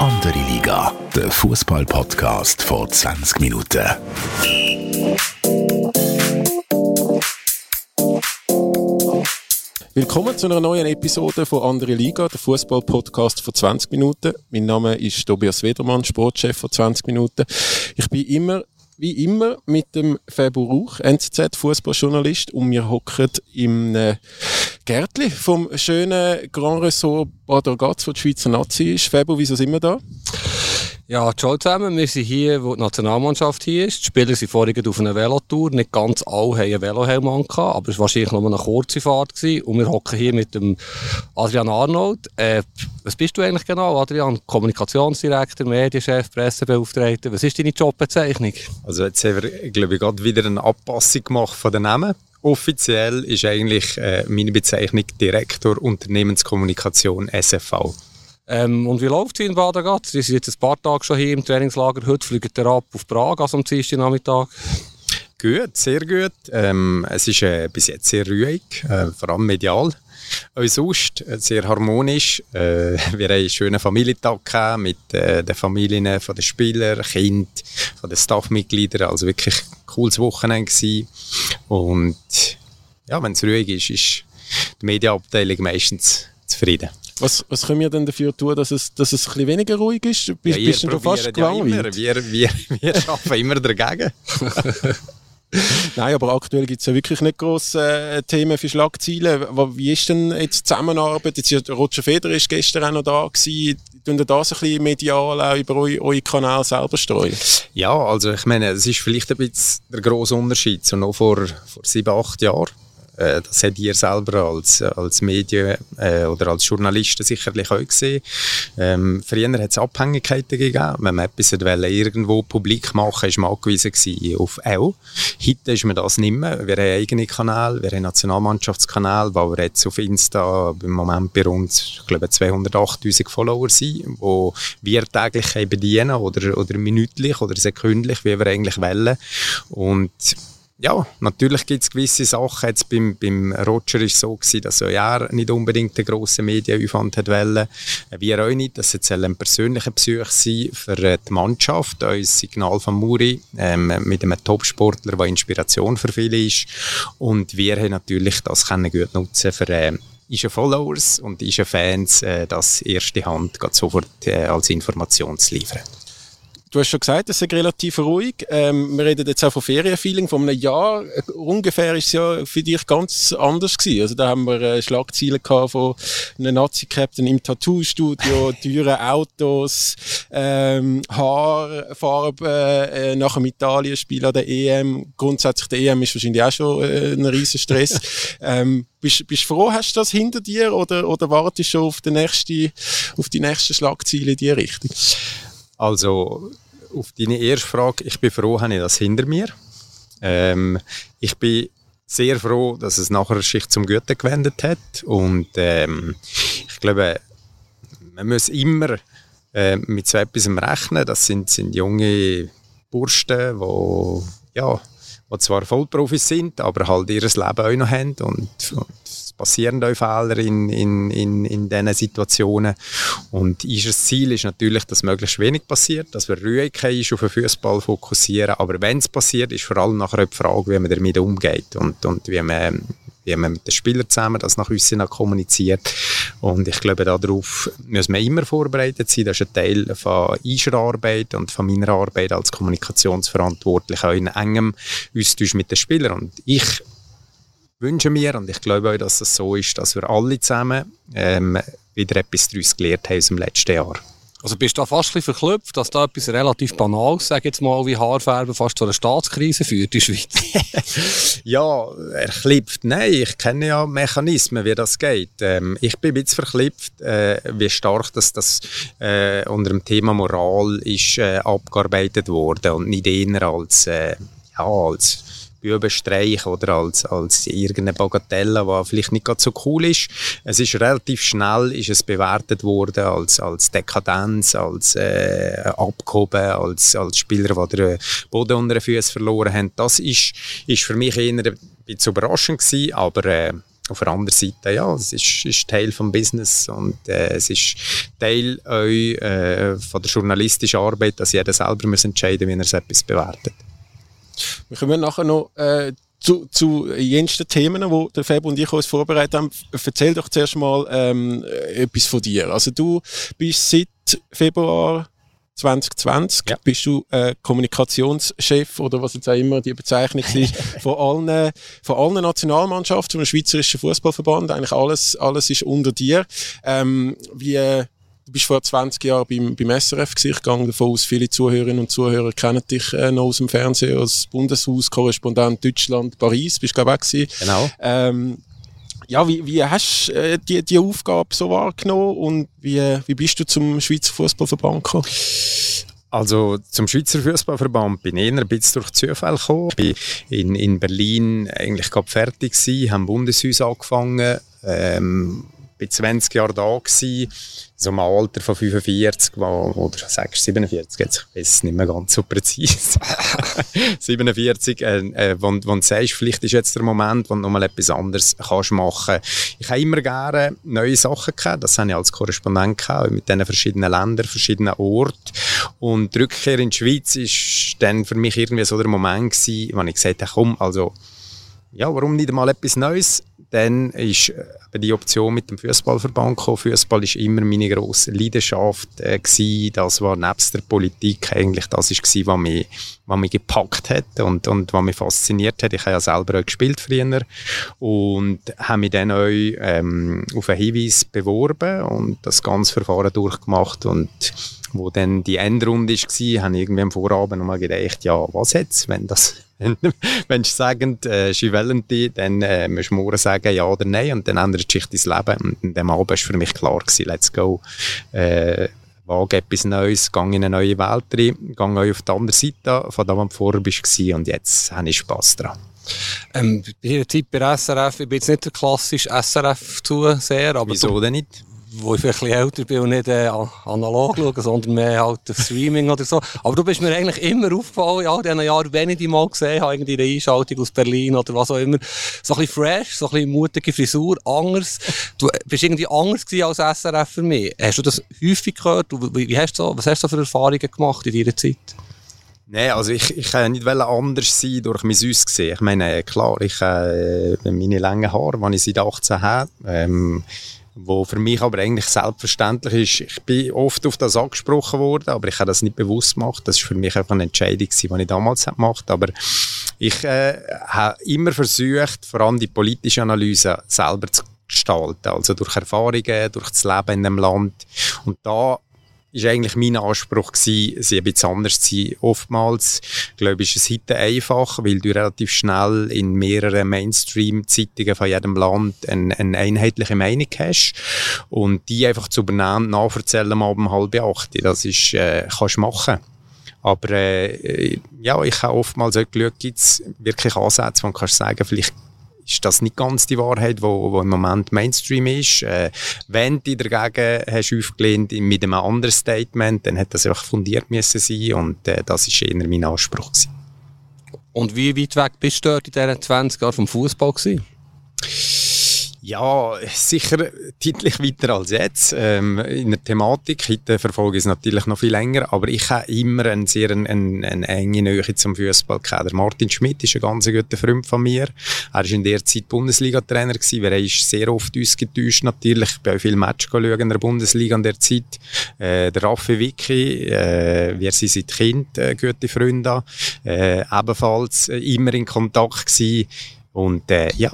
Andere Liga, der Fußball-Podcast vor 20 Minuten. Willkommen zu einer neuen Episode von Andere Liga, der Fußball-Podcast von 20 Minuten. Mein Name ist Tobias Wedermann, Sportchef von 20 Minuten. Ich bin immer wie immer mit dem Fabio Rauch, NZZ Fußballjournalist, und wir hocken im äh, Gärtli vom schönen Grand Ressort Bad Ragaz, wo die Schweizer Nazi ist. Fabio, wieso sind wir da? Ja, ciao zusammen. Wir sind hier, wo die Nationalmannschaft hier ist. Die Spieler sind vorhin auf einer Velotour. Nicht ganz alle haben einen Velohelm gehabt, aber es war wahrscheinlich nur eine kurze Fahrt. Gewesen. Und wir hocken hier mit dem Adrian Arnold. Äh, was bist du eigentlich genau, Adrian? Kommunikationsdirektor, Medienchef, Pressebeauftragter. Was ist deine Jobbezeichnung? Also jetzt haben wir, glaube ich, gerade wieder eine Anpassung gemacht von den Namen. Offiziell ist eigentlich äh, meine Bezeichnung Direktor Unternehmenskommunikation SFV. Ähm, und wie läuft es in Baden-Gatt? Sie sind jetzt ein paar Tage schon hier im Trainingslager. Heute fliegt er ab auf Prag, also am Dienstag Nachmittag. Gut, sehr gut. Ähm, es ist äh, bis jetzt sehr ruhig, äh, vor allem medial. Auch sonst äh, sehr harmonisch. Äh, wir haben einen schönen Familientag mit äh, den Familien von den Spielern, Kind, von den Staffmitgliedern. Also wirklich ein cooles Wochenende gewesen. Und ja, wenn es ruhig ist, ist die Medienabteilung meistens zufrieden. Was, was können wir denn dafür tun, dass es, dass es ein bisschen weniger ruhig ist? Bist, Ja, bist du fast ja gelangweilt? Wir, wir, wir arbeiten immer dagegen. Nein, aber aktuell gibt es ja wirklich nicht grosse äh, Themen für Schlagzeilen. Wie ist denn jetzt die Zusammenarbeit? Jetzt, Roger Federer ist gestern auch noch da gewesen. Tun ihr das ein bisschen medial auch über eu, eure Kanäle selber streuen? Ja, also ich meine, es ist vielleicht ein bisschen der grosse Unterschied. So noch vor, vor sieben, acht Jahren. Äh, das habt ihr selber als, als Medien äh, oder als Journalisten sicherlich auch gesehen. Ähm, früher hat es Abhängigkeiten gegeben. Wenn man etwas wollte, irgendwo publik machen ist man angewiesen auf auch. Heute ist man das nicht mehr. Wir haben eigene Kanäle, wir haben Nationalmannschaftskanäle, wo wir jetzt auf Insta im Moment bei glaube, 208'000 Follower sind, wo wir täglich bedienen oder, oder minütlich oder sekündlich, wie wir eigentlich wollen. Und ja, natürlich gibt es gewisse Sachen. Jetzt beim, beim Roger ist es so gewesen, dass auch er nicht unbedingt den grossen Medienaufwand hat wollen. Wir auch nicht. Das soll ein persönlicher Besuch sein für äh, die Mannschaft. Unser Signal von Muri ähm, mit einem Topsportler, der Inspiration für viele ist. Und wir haben natürlich das können gut nutzen für äh, unsere Followers und unsere Fans, äh, das erste Hand sofort äh, als Information zu liefern. Du hast schon gesagt, es ist relativ ruhig. Ähm, wir reden jetzt auch von Ferienfeeling. Vor einem Jahr äh, ungefähr ist es ja für dich ganz anders gewesen. Also da haben wir äh, Schlagzeilen gehabt von einem Nazi-Captain im Tattoo-Studio, teure Autos, ähm, Haarfarbe äh, nach dem Italien-Spiel an der EM. Grundsätzlich der EM ist wahrscheinlich auch schon äh, ein riesen Stress. ähm, bist, bist du froh, hast du das hinter dir oder, oder wartest du schon auf die nächste, auf die nächste Schlagzeile in die Richtung? Also, auf deine erste Frage, ich bin froh, habe ich das hinter mir. Ähm, ich bin sehr froh, dass es nachher sich zum Guten gewendet hat. Und ähm, ich glaube, man muss immer äh, mit so etwas rechnen. Das sind, sind junge Burschen, die ja, die zwar Vollprofis sind, aber halt ihr Leben auch noch haben. Und, und passieren auch Fehler in, in, in, in diesen Situationen. Und unser Ziel ist natürlich, dass möglichst wenig passiert, dass wir ruhig auf den Fußball fokussieren. Aber wenn es passiert, ist vor allem nachher die Frage, wie man damit umgeht und, und wie man wie man mit den Spielern zusammen das nach außen kommuniziert. Und ich glaube, darauf müssen wir immer vorbereitet sein. Das ist ein Teil von unserer Arbeit und von meiner Arbeit als Kommunikationsverantwortlicher, in engem Austausch mit den Spielern. Und ich wünsche mir, und ich glaube auch, dass es so ist, dass wir alle zusammen ähm, wieder etwas daraus gelernt haben aus dem letzten Jahr. Also bist du da fast ein bisschen verklüpft, dass da etwas relativ Banales, sag jetzt mal, wie Haarfärben fast zu einer Staatskrise führt in der Schweiz? Ja, erklipft. Nein, ich kenne ja Mechanismen, wie das geht. Ähm, ich bin ein bisschen verklipft, äh, wie stark das, das äh, unter dem Thema Moral ist äh, abgearbeitet worden und nicht eher als, äh, ja, als Bübenstreich oder als, als irgendeine Bagatelle, die vielleicht nicht ganz so cool ist. Es ist relativ schnell ist es bewertet worden als, als Dekadenz, als äh, abgehoben, als, als Spieler, die den Boden unter den Füßen verloren haben. Das ist, ist für mich eher ein bisschen überraschend gewesen, aber äh, auf der anderen Seite, ja, es ist, ist Teil vom Business und äh, es ist Teil eu, äh, von der journalistischen Arbeit, dass jeder selber muss entscheiden, wie er etwas bewertet. Wir kommen nachher noch äh, zu, zu jensten Themen, die der Fab und ich uns vorbereitet haben. Erzähl doch zuerst mal ähm, etwas von dir. Also du bist seit Februar 2020 ja. bist du äh, Kommunikationschef oder was jetzt auch immer die Bezeichnung ist von allen von allen Nationalmannschaften vom Schweizerischen Fußballverband eigentlich alles alles ist unter dir ähm, wie äh, Du bist vor 20 Jahren beim, beim SRF. Ich gehe davon aus, viele Zuhörerinnen und Zuhörer kennen dich äh, noch aus dem Fernsehen als Bundeshauskorrespondent Deutschland, Paris, bist du glaube ich auch Genau. Ähm, ja, wie, wie hast du äh, die, die Aufgabe so wahrgenommen und wie, wie bist du zum Schweizer Fußballverband gekommen? Also zum Schweizer Fußballverband bin ich eher ein bisschen durch Zufall gekommen. Ich bin in, in Berlin eigentlich gerade fertig gewesen, habe Bundeshaus angefangen, ähm, bin 20 Jahre da gewesen, so im Alter von 45 wo, oder sagst 47, jetzt ich weiß es nicht mehr ganz so präzise. 47, äh, äh, wo, wo du sagst, vielleicht ist jetzt der Moment, wo du nochmal etwas anderes kannst machen. Ich habe immer gerne neue Sachen gehabt, das habe ich als Korrespondent gehabt, mit diesen verschiedenen Ländern, verschiedenen Orten. Und die Rückkehr in die Schweiz ist dann für mich irgendwie so der Moment gewesen, wo ich gesagt habe, komm, also, ja, warum nicht mal etwas Neues? Dann ist äh, die Option mit dem Fußballverband gekommen. Fußball ist immer meine grosse Leidenschaft äh, gewesen. Das war nebst der Politik eigentlich das ist gewesen, was mich, was mich gepackt hat und, und was mich fasziniert hat. Ich habe ja selber auch gespielt früher und habe mich dann auch ähm, auf einen Hinweis beworben und das ganze Verfahren durchgemacht und wo dann die Endrunde war, habe ich irgendwie am Vorabend nochmal gedacht, ja, was jetzt, wenn das wenn sie sagen, äh, sie wollen die, dann äh, musst du morgen sagen ja oder nein und dann ändert sich dein Leben. Und an dem Abend war für mich klar, gewesen, let's go. Äh, wage etwas Neues, gehe in eine neue Welt rein, gehe auf die andere Seite von dem, was du vorher bist und jetzt habe ich Spass dran. Ähm, bei Zeit bei SRF, ich bin jetzt nicht der klassische SRF-Zuseher, aber... Wieso denn nicht? Wo ich vielleicht älter bin und nicht äh, analog schaue, sondern mehr halt Streaming oder so. Aber du bist mir eigentlich immer aufgefallen, in diesen Jahren, wenn ich dich mal gesehen habe, irgendwie eine Einschaltung aus Berlin oder was auch immer, so ein bisschen fresh, so ein bisschen mutige Frisur, anders. Du bist irgendwie anders gewesen als SRF für mich. Hast du das häufig gehört? Wie, hast du was hast du für Erfahrungen gemacht in deiner Zeit? Nein, also ich, ich kann nicht anders sein durch mein Aussehen. Ich meine, klar, ich äh, meine langen Haare, die ich seit 18 habe, ähm, wo für mich aber eigentlich selbstverständlich ist. Ich bin oft auf das angesprochen worden, aber ich habe das nicht bewusst gemacht. Das ist für mich einfach eine Entscheidung, die ich damals gemacht habe. Aber ich äh, habe immer versucht, vor allem die politische Analyse selber zu gestalten, also durch Erfahrungen, durch das Leben in dem Land. Und da ist eigentlich mein Anspruch gewesen, sie ein bisschen anders zu sein. Oftmals, glaube ich, ist es heute einfach, weil du relativ schnell in mehreren Mainstream-Zeitungen von jedem Land eine, eine, einheitliche Meinung hast und die einfach zu übernehmen, nachverzählen mal um halb acht. Das ist, äh, kannst du machen. Aber äh, ja, ich habe oftmals auch geschaut, gibt es wirklich Ansätze, wo du kannst sagen, vielleicht ist das nicht ganz die Wahrheit, wo, wo im Moment Mainstream ist. Äh, wenn du dagegen hast aufgelehnt mit einem anderen Statement, dann hätte das einfach fundiert müssen sein und äh, das ist eher mein Anspruch gewesen. Und wie weit weg bist du dort in diesen 20 Jahren vom Fußball gewesen? Ja, sicher deutlich weiter als jetzt. Ähm, in der Thematik, heute verfolge ich es natürlich noch viel länger, aber ich habe immer eine sehr eine, eine, enge Nähe zum Fußball gehabt. Der Martin Schmidt ist ein ganz guter Freund von mir. Er war in der Zeit Bundesliga-Trainer weil er ist sehr oft uns getäuscht natürlich. Ich bin auch viel Match schauen in der Bundesliga in der Zeit. Äh, der Raffi Vicky, äh, wir sind seit Kind äh, gute Freunde, äh, ebenfalls immer in Kontakt gewesen. Und äh, ja,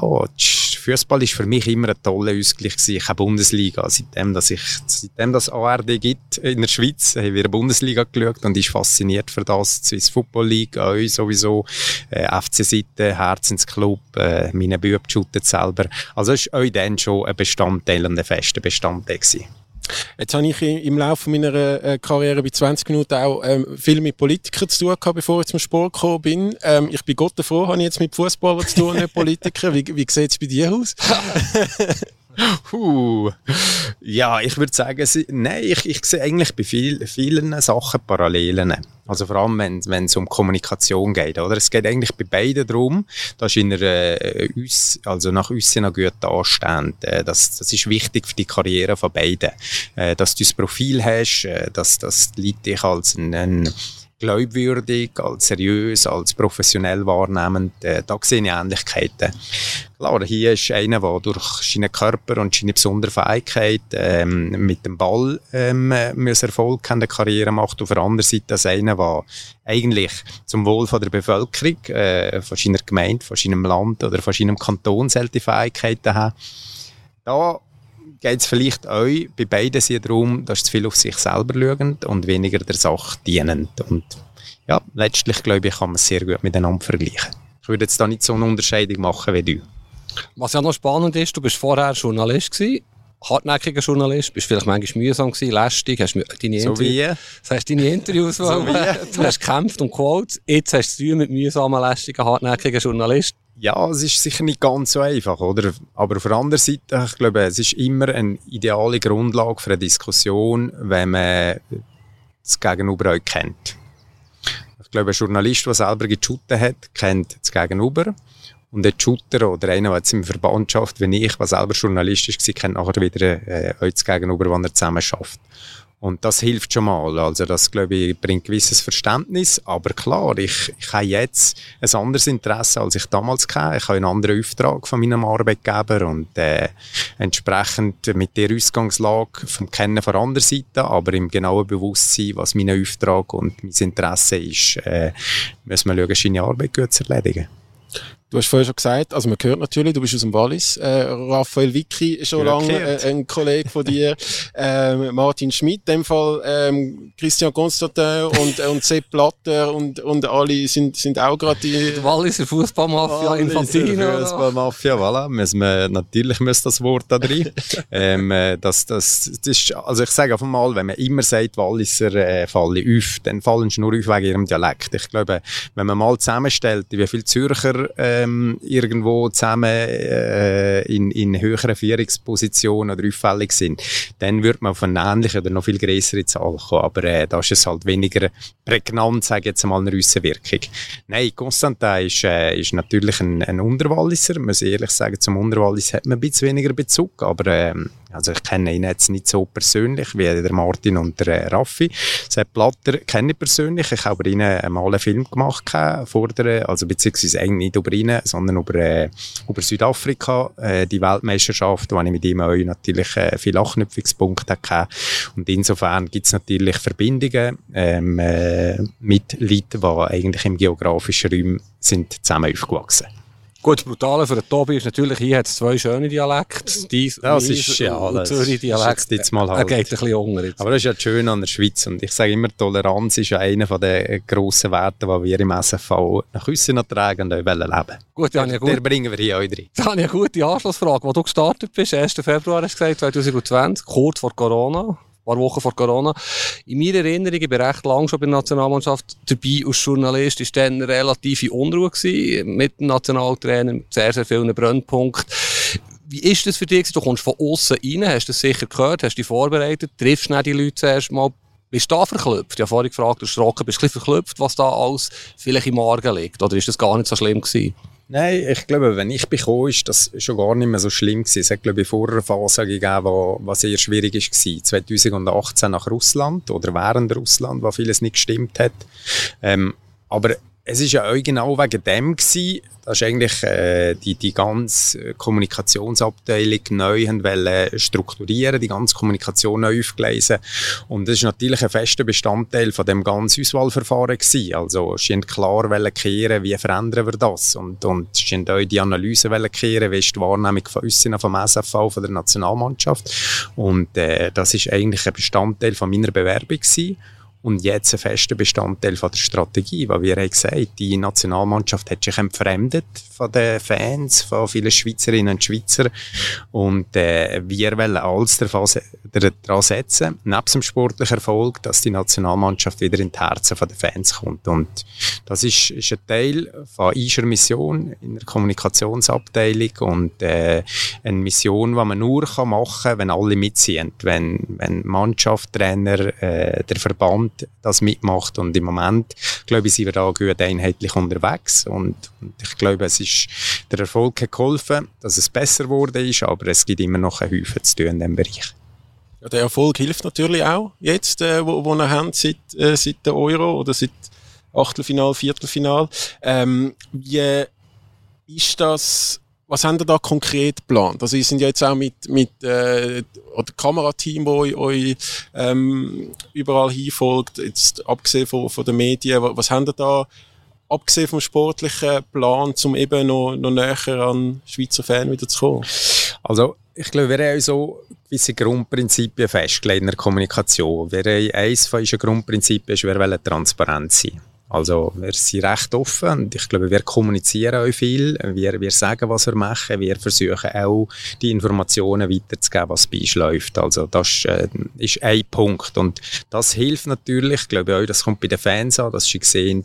Fußball ist für mich immer ein toller Ausgleich gewesen. Ich habe Bundesliga. Seitdem, dass ich, seitdem das ARD gibt in der Schweiz, habe ich wieder Bundesliga geschaut und ist fasziniert für das. Swiss Football League, euch sowieso, äh, FC-Seite, Herzensclub, äh, meine Bücher shooten selber. Also es war euch dann schon ein Bestandteil und ein fester Bestandteil gewesen. Jetzt habe ich im Laufe meiner äh, Karriere bei 20 Minuten auch ähm, viel mit Politikern zu tun gehabt, bevor ich zum Sport gekommen bin. Ähm, ich bin Gott froh, habe ich jetzt mit Fußballern zu tun, nicht Politikern. Wie, wie sieht es bei dir aus? Puh. Ja, ich würde sagen, sie, nein, ich, ich sehe eigentlich bei viel, vielen Sachen Parallelen. Also vor allem, wenn es um Kommunikation geht. Oder? Es geht eigentlich bei beiden darum, dass in einer, äh, uns, also nach nach gut anstehen. Äh, das, das ist wichtig für die Karriere von beiden. Äh, dass du das Profil hast, äh, dass, dass die Leute dich als ein, ein glaubwürdig, als seriös, als professionell wahrnehmend. Äh, da sehe ich Ähnlichkeiten. Klar, hier ist einer, der durch seinen Körper und seine besondere Fähigkeit ähm, mit dem Ball ähm, Erfolg haben, eine Karriere macht. Auf der anderen Seite ist einer, der eigentlich zum Wohl von der Bevölkerung, äh, von seiner Gemeinde, von seinem Land oder von seinem Kanton solche Fähigkeiten hat. Da geht es vielleicht euch bei beiden sehr darum, dass sie viel auf sich selber schauen und weniger der Sache dienen. Und ja, letztlich glaube ich, kann man es sehr gut miteinander vergleichen. Ich würde jetzt da nicht so eine Unterscheidung machen wie du. Was ja noch spannend ist, du bist vorher Journalist gewesen, hartnäckiger Journalist, bist vielleicht manchmal mühsam gewesen, lästig, hast deine, so wie? das heißt, deine Interviews, so du hast gekämpft und Quotes, jetzt hast du mit mühsamen, lästigen, hartnäckigen Journalist. Ja, es ist sicher nicht ganz so einfach, oder? Aber auf der anderen Seite, ich glaube, es ist immer eine ideale Grundlage für eine Diskussion, wenn man das Gegenüber euch kennt. Ich glaube, ein Journalist, der selber geshootet hat, kennt das Gegenüber. Und ein Shooter oder einer, der jetzt im Verband schafft, wenn ich, der selber Journalist ist, kennt nachher wieder äh, euch das Gegenüber, wenn er zusammen schafft. Und das hilft schon mal. Also das, glaube ich, bringt gewisses Verständnis. Aber klar, ich, ich habe jetzt ein anderes Interesse, als ich damals hatte. Ich habe einen anderen Auftrag von meinem Arbeitgeber und äh, entsprechend mit der Ausgangslage vom Kennen von anderer Seite, aber im genauen Bewusstsein, was mein Auftrag und mein Interesse ist, äh, müssen wir schauen, seine Arbeit gut zu erledigen. Du hast vorher schon gesagt, also man hört natürlich, du bist aus dem Wallis. Äh, Raphael Vicky ist schon lange äh, ein Kollege von dir. ähm, Martin Schmidt, in dem Fall ähm, Christian Constantin und, und Sepp Blatter und, und alle sind, sind auch gerade die... Die Walliser Fußballmafia, Infantino. Fußballmafia, voilà. Müssen wir, natürlich muss das Wort da drin. ähm, äh, das, das, das ist, also ich sage auf einmal, wenn man immer sagt, Walliser äh, fallen auf, dann fallen sie nur auf wegen ihrem Dialekt. Ich glaube, wenn man mal zusammenstellt, wie viele Zürcher äh, ähm, irgendwo zusammen äh, in, in höheren Führungspositionen oder auffällig sind, dann würde man auf eine ähnliche oder noch viel größere Zahl kommen. Aber äh, da ist es halt weniger prägnant, sage ich jetzt mal, eine Wirkung. Nein, Constantin ist, äh, ist natürlich ein, ein Unterwalliser. Muss ich ehrlich sagen, zum Unterwallis hat man ein bisschen weniger Bezug, aber ähm, also ich kenne ihn jetzt nicht so persönlich wie der Martin und der äh, Raffi. Sepp Blatter kenne ich persönlich. Ich habe über ihn einmal einen Film gemacht, vor der, also beziehungsweise eigentlich nicht über ihn, sondern über, äh, über Südafrika, äh, die Weltmeisterschaft, wo ich mit ihm auch natürlich äh, viele Anknüpfungspunkte hatte. Und insofern gibt es natürlich Verbindungen ähm, äh, mit Leuten, die eigentlich im geografischen Raum sind zusammen aufgewachsen sind. Gut, das Brutale für den Tobi ist natürlich, hier hat es zwei schöne Dialekte. Dies das ist, ja, das Zürich Dialekt. Jetzt mal halt. Er geht ein bisschen unter jetzt. Aber das ist ja schön an der Schweiz. Und ich sage immer, Toleranz ist ja einer der grossen Werte, die wir im SFV nach außen tragen und auch leben Gut, ja, gut. Der bringen wir hier euch drin. Da habe ich eine gute Anschlussfrage. Wo du gestartet bist, 1. Februar hast du gesagt, 2020, kurz vor Corona paar Wochen vor Corona. In meiner Erinnerung, ich bin recht lange schon bei der Nationalmannschaft dabei als Journalist, war dann relative Unruhe gewesen, mit dem Nationaltrainer, mit sehr, sehr vielen Brennpunkten. Wie ist das für dich? Du kommst von außen rein, hast das sicher gehört, hast dich vorbereitet, triffst nicht die Leute zuerst mal. Bist du da verklüpft? Ich habe vorhin gefragt, du erschrocken, bist du verklüpft, was da alles vielleicht im Magen liegt? Oder ist das gar nicht so schlimm gewesen? Nein, ich glaube, wenn ich bekomme, ist das schon gar nicht mehr so schlimm gewesen. Es hat, glaube ich, vorher eine Phase gegeben, was sehr schwierig war. 2018 nach Russland oder während Russland, wo vieles nicht gestimmt hat. Ähm, aber es ist ja auch genau wegen dem gewesen, das ist eigentlich äh, die, die ganze Kommunikationsabteilung neu wollen strukturieren, die ganze Kommunikation neu aufgelesen. Und das ist natürlich ein fester Bestandteil von dem ganzen Auswahlverfahren gewesen. Also, sie haben klar wollen kehren, wie verändern wir das? Und, und sie haben auch die Analyse wollen kehren, wie ist die Wahrnehmung von uns, vom SFV, von der Nationalmannschaft. Und äh, das ist eigentlich ein Bestandteil von meiner Bewerbung gewesen. Und jetzt ein fester Bestandteil von der Strategie, weil wir haben gesagt, die Nationalmannschaft hat sich entfremdet von den Fans, von vielen Schweizerinnen und Schweizer. Und äh, wir wollen alles daran setzen, neben dem sportlichen Erfolg, dass die Nationalmannschaft wieder in die Herzen der Fans kommt. Und das ist, ist ein Teil von Ischer Mission in der Kommunikationsabteilung und äh, eine Mission, die man nur machen kann, wenn alle mitziehen, wenn, wenn Mannschaft, Trainer, äh, der Verband das mitmacht und im Moment, glaube ich, sind wir da gut einheitlich unterwegs und, und ich glaube, es ist, der Erfolg hat geholfen, dass es besser geworden ist, aber es gibt immer noch ein Häufen zu tun in diesem Bereich. Ja, der Erfolg hilft natürlich auch jetzt, äh, wo, wo wir haben seit, äh, seit der Euro oder seit Achtelfinal, Viertelfinal. Ähm, wie ist das was haben ihr da konkret geplant? Also, ihr sind ja jetzt auch mit, mit äh, oder Kamerateam, wo euch, ähm, überall hinfolgt, jetzt abgesehen von, von den Medien, was haben ihr da, abgesehen vom sportlichen Plan, um eben noch, noch näher an Schweizer Fan wieder zu kommen? Also, ich glaube, wir haben so gewisse Grundprinzipien festgelegt in der Kommunikation. Wir haben eines von unseren Grundprinzipien ist, wir wollen transparent sein. Also wir sind recht offen und ich glaube, wir kommunizieren auch viel. Wir, wir sagen, was wir machen. Wir versuchen auch, die Informationen weiterzugeben, was bei uns läuft. Also das äh, ist ein Punkt und das hilft natürlich, ich glaube auch, das kommt bei den Fans an, dass sie sehen,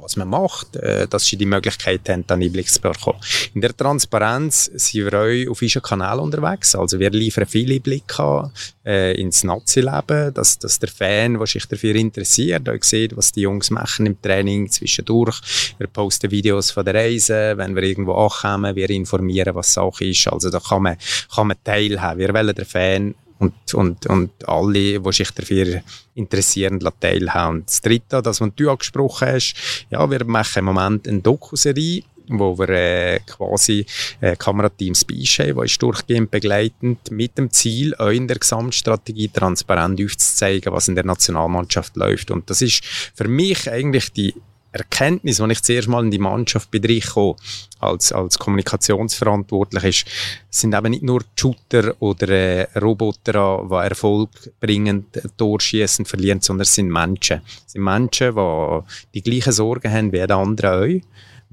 was man macht, äh, dass sie die Möglichkeit haben, dann Einblick zu bekommen. In der Transparenz sind wir auch auf unseren Kanal unterwegs. Also wir liefern viele Einblicke äh, ins Nazi-Leben, dass, dass der Fan, der sich dafür interessiert, auch sieht, was die Jungs machen im Training zwischendurch. Wir posten Videos von der Reise, wenn wir irgendwo ankommen, wir informieren, was Sache ist. Also da kann man, kann man teilhaben. Wir wollen den Fan und, und, und alle, die sich dafür interessieren, teilhaben. Das Dritte, das, was du angesprochen hast, ja, wir machen im Moment eine Dokuserie, wo wir äh, quasi äh, Kamerateams bei uns haben, die durchgehend begleitend mit dem Ziel, auch in der Gesamtstrategie transparent aufzuzeigen, was in der Nationalmannschaft läuft. Und das ist für mich eigentlich die Erkenntnis, wenn ich zuerst mal in die Mannschaft bin, als, als Kommunikationsverantwortlich ist, sind eben nicht nur Shooter oder äh, Roboter, die Erfolg bringen, Tor schießen, verlieren, sondern es sind Menschen. Es sind Menschen, die die gleichen Sorgen haben wie die anderen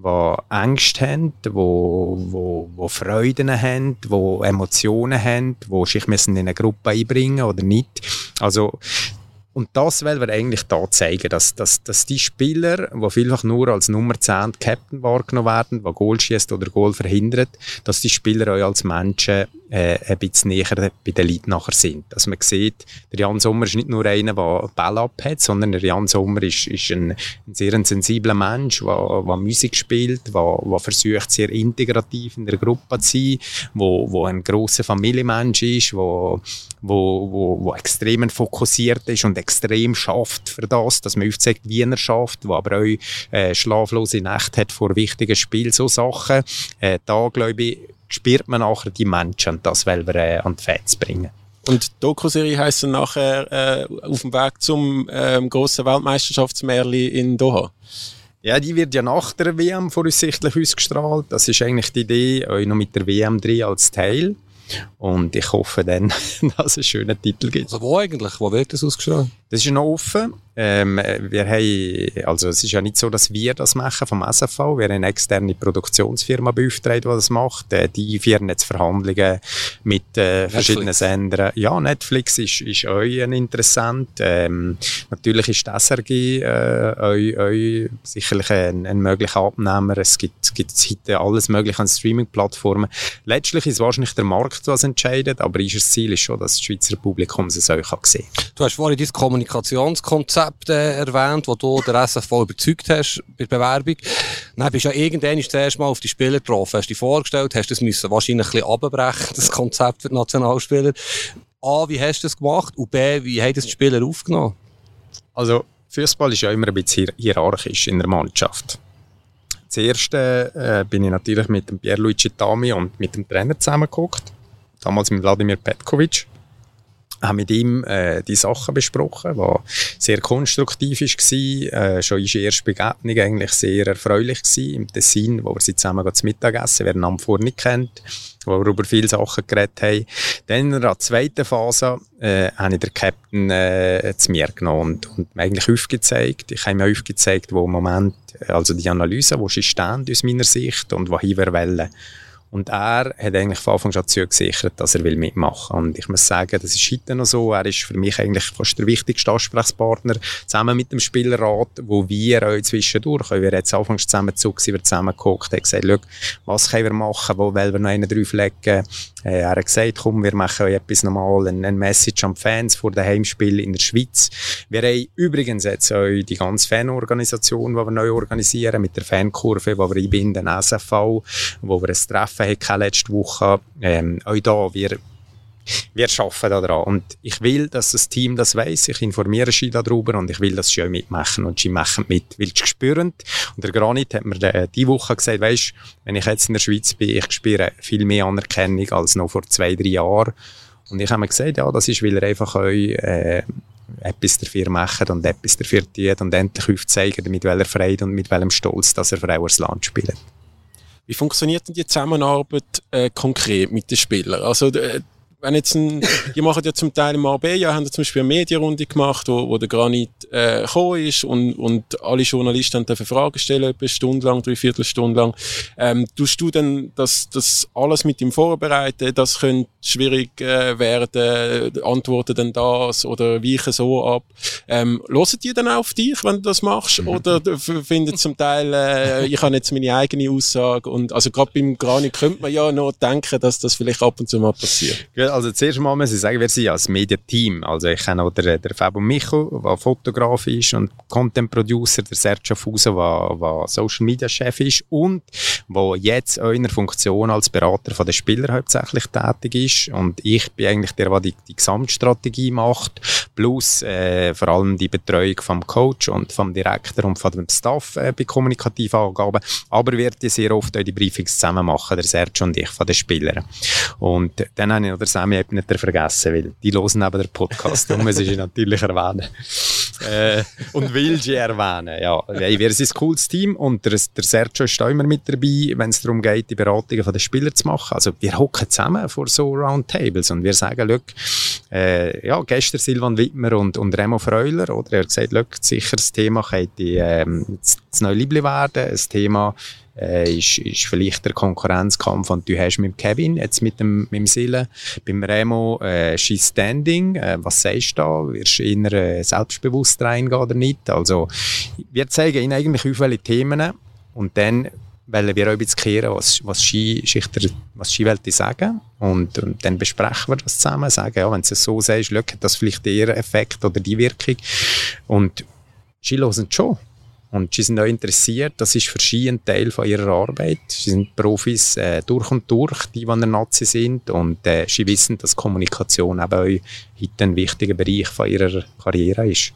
auch die Ängste haben, die, wo, wo Freuden haben, die Emotionen haben, die sich in eine Gruppe einbringen oder nicht. Also und das wollen wir eigentlich da zeigen, dass, dass, dass die Spieler, die vielfach nur als Nummer 10 Captain wahrgenommen werden, die Goal schießt oder Goal verhindert, dass die Spieler auch als Menschen äh, ein bisschen näher bei den Leuten nachher sind. Dass man sieht, der Jan Sommer ist nicht nur einer, der Ball abhat, sondern der Jan Sommer ist, ist ein, ein sehr ein sensibler Mensch, der, Musik spielt, der, der versucht, sehr integrativ in der Gruppe zu sein, wo, wo ein grosser Familienmensch ist, wo, wo, wo, wo extrem fokussiert ist und extrem schafft für das, dass man aufzeigt, wie er schafft, wo aber auch äh, schlaflose Nächte hat vor wichtigen Spielen, so Sachen. Äh, da, glaube ich, spürt man nachher die Menschen und das wollen wir äh, an die Fans bringen. Und die Doku-Serie heisst dann nachher äh, auf dem Weg zum ähm, grossen Weltmeisterschaftsmärli in Doha? Ja, die wird ja nach der WM voraussichtlich ausgestrahlt. Das ist eigentlich die Idee, euch noch mit der WM drin als Teil. Und ich hoffe dann, dass es einen schönen Titel gibt. Also wo eigentlich? Wo wird das ausgestrahlt? Das ist noch offen. Ähm, wir haben, also es ist ja nicht so, dass wir das machen vom SFV. Wir haben eine externe Produktionsfirma beauftragt, die das macht. Äh, die führen jetzt Verhandlungen mit äh, verschiedenen Sendern. Ja, Netflix ist, ist euch ein interessant. Ähm, natürlich ist die SRG äh, euch, euch sicherlich ein, ein möglicher Abnehmer. Es gibt, es gibt heute alles mögliche an Streaming-Plattformen. Letztlich ist wahrscheinlich der Markt, was entscheidet, aber das Ziel ist schon, dass das Schweizer Publikum es euch sehen kann. Du hast vorhin dein Kommunikationskonzept Konzept äh, erwähnt, wo du der SFV überzeugt hast bei der Bewerbung. Dann bist du ja irgendwann zuerst mal auf die Spieler getroffen, hast dich vorgestellt, hast das müssen wahrscheinlich ein bisschen abbrechen, das Konzept für die Nationalspieler. A, wie hast du das gemacht? Und B, wie haben das die Spieler aufgenommen? Also, Fußball ist ja immer ein bisschen hierarchisch in der Mannschaft. Zuerst äh, bin ich natürlich mit dem Pierluigi Tami und mit dem Trainer zusammengeguckt. Damals mit Wladimir Petkovic. Haben mit ihm äh, die Sachen besprochen, was sehr konstruktiv war. Äh, schon unsere erste Begegnung eigentlich sehr erfreulich gewesen, im Tessin, wo wir sie zusammen zum Mittagessen, wer ihn vorher nicht kennt, wo wir über viele Sachen geredet haben. Dann in der zweiten Phase äh, habe ich den Captain äh, zu mir genommen und, und mir eigentlich aufgezeigt. Ich habe mir aufgezeigt, wo im Moment, also die Analyse, wo sie stehen aus meiner Sicht und wohin wir wollen. Und er hat eigentlich von Anfang an zugesichert, dass er mitmachen will. Und ich muss sagen, das ist heute noch so. Er ist für mich eigentlich fast der wichtigste Ansprechpartner, zusammen mit dem Spielerrat, wo wir auch zwischendurch, wir jetzt anfangs zusammen zu sind, wir zusammen geguckt, haben gesagt, was können wir machen, wo wollen wir noch einen drauflegen. Äh, er hat gesagt, komm, wir machen euch etwas normal, ein, Message an die Fans vor dem Heimspiel in der Schweiz. Wir haben übrigens jetzt auch die ganze Fanorganisation, die wir neu organisieren, mit der Fankurve, die wir einbinden, SFV, wo wir ein Treffen hatten letzte Woche. Ähm, auch da, wir wir arbeiten daran. Und ich will, dass das Team das weiß. Ich informiere sie darüber und ich will, dass sie auch mitmachen. Und sie machen mit, weil sie spüren. Und der Granit hat mir äh, diese Woche gesagt, weisst, wenn ich jetzt in der Schweiz bin, ich spüre viel mehr Anerkennung als noch vor zwei, drei Jahren. Und ich habe mir gesagt, ja, das ist, weil er einfach euch, äh, etwas dafür macht und etwas dafür tut und endlich aufzeigen, mit welcher Freude und mit welchem Stolz, dass er für euer Land spielt. Wie funktioniert denn die Zusammenarbeit äh, konkret mit den Spielern? Also, äh, wenn jetzt ein, die machen ja zum Teil im Marbella, haben zum Beispiel eine Medienrunde gemacht, wo, wo der Granit äh, gekommen ist und, und alle Journalisten dürfen Fragen stellen, etwa eine Stunde lang, drei Viertelstunde lang. Ähm, tust du dann das, das alles mit ihm vorbereiten? Das könnte schwierig äh, werden, antworten dann das oder weichen so ab. Ähm, hören die dann auf dich, wenn du das machst? Mhm. Oder finden zum Teil, äh, ich habe jetzt meine eigene Aussage und also gerade beim Granit könnte man ja noch denken, dass das vielleicht ab und zu mal passiert also zuerst mal muss ich sagen, wir sind als Medienteam. Also ich kenne auch den, den Fabio Micho, der Fotograf ist und Content Producer, der Sergio Fuso, der, der Social Media Chef ist und der jetzt auch in der Funktion als Berater von den Spielern hauptsächlich tätig ist. Und ich bin eigentlich der, der die, die Gesamtstrategie macht, plus äh, vor allem die Betreuung vom Coach und vom Direktor und von dem Staff äh, bei kommunikativen Angaben. Aber wir sehr oft auch die Briefings zusammen machen, der Sergio und ich, von den Spielern. Und dann habe ich noch Sammy nicht vergessen, weil die hören eben den Podcast, darum muss ich natürlich erwähnen. äh, und will sie erwähnen, ja. Wir sind ein cooles Team und der, der Sergio ist immer mit dabei, wenn es darum geht, die Beratungen der Spieler zu machen. Also wir hocken zusammen vor so Roundtables und wir sagen, look, äh, ja, gestern Silvan Wittmer und, und Remo Freuler, oder? Er hat gesagt, look, sicher das Thema könnte ähm, das neue Liebling werden, ein Thema äh, ist, ist vielleicht der Konkurrenzkampf, den du hast mit Kevin, jetzt mit dem, mit dem Sille. Beim Remo äh, ist Standing. Äh, was sagst du da? Wirst du eher äh, selbstbewusst reingehen oder nicht? Also, wir zeigen ihnen eigentlich auf welche Themen und dann wollen wir bisschen kehren, was, was Skischichter, was Skiwelt sagen. Und, und dann besprechen wir das zusammen, sagen, ja, wenn du es so sagst, hat das vielleicht eher Effekt oder die Wirkung. Und Ski hören schon. Und sie sind auch interessiert, das ist für sie ein Teil von ihrer Arbeit. Sie sind Profis äh, durch und durch, die, die Nazi sind. Und äh, sie wissen, dass Kommunikation eben auch heute ein wichtiger Bereich von ihrer Karriere ist.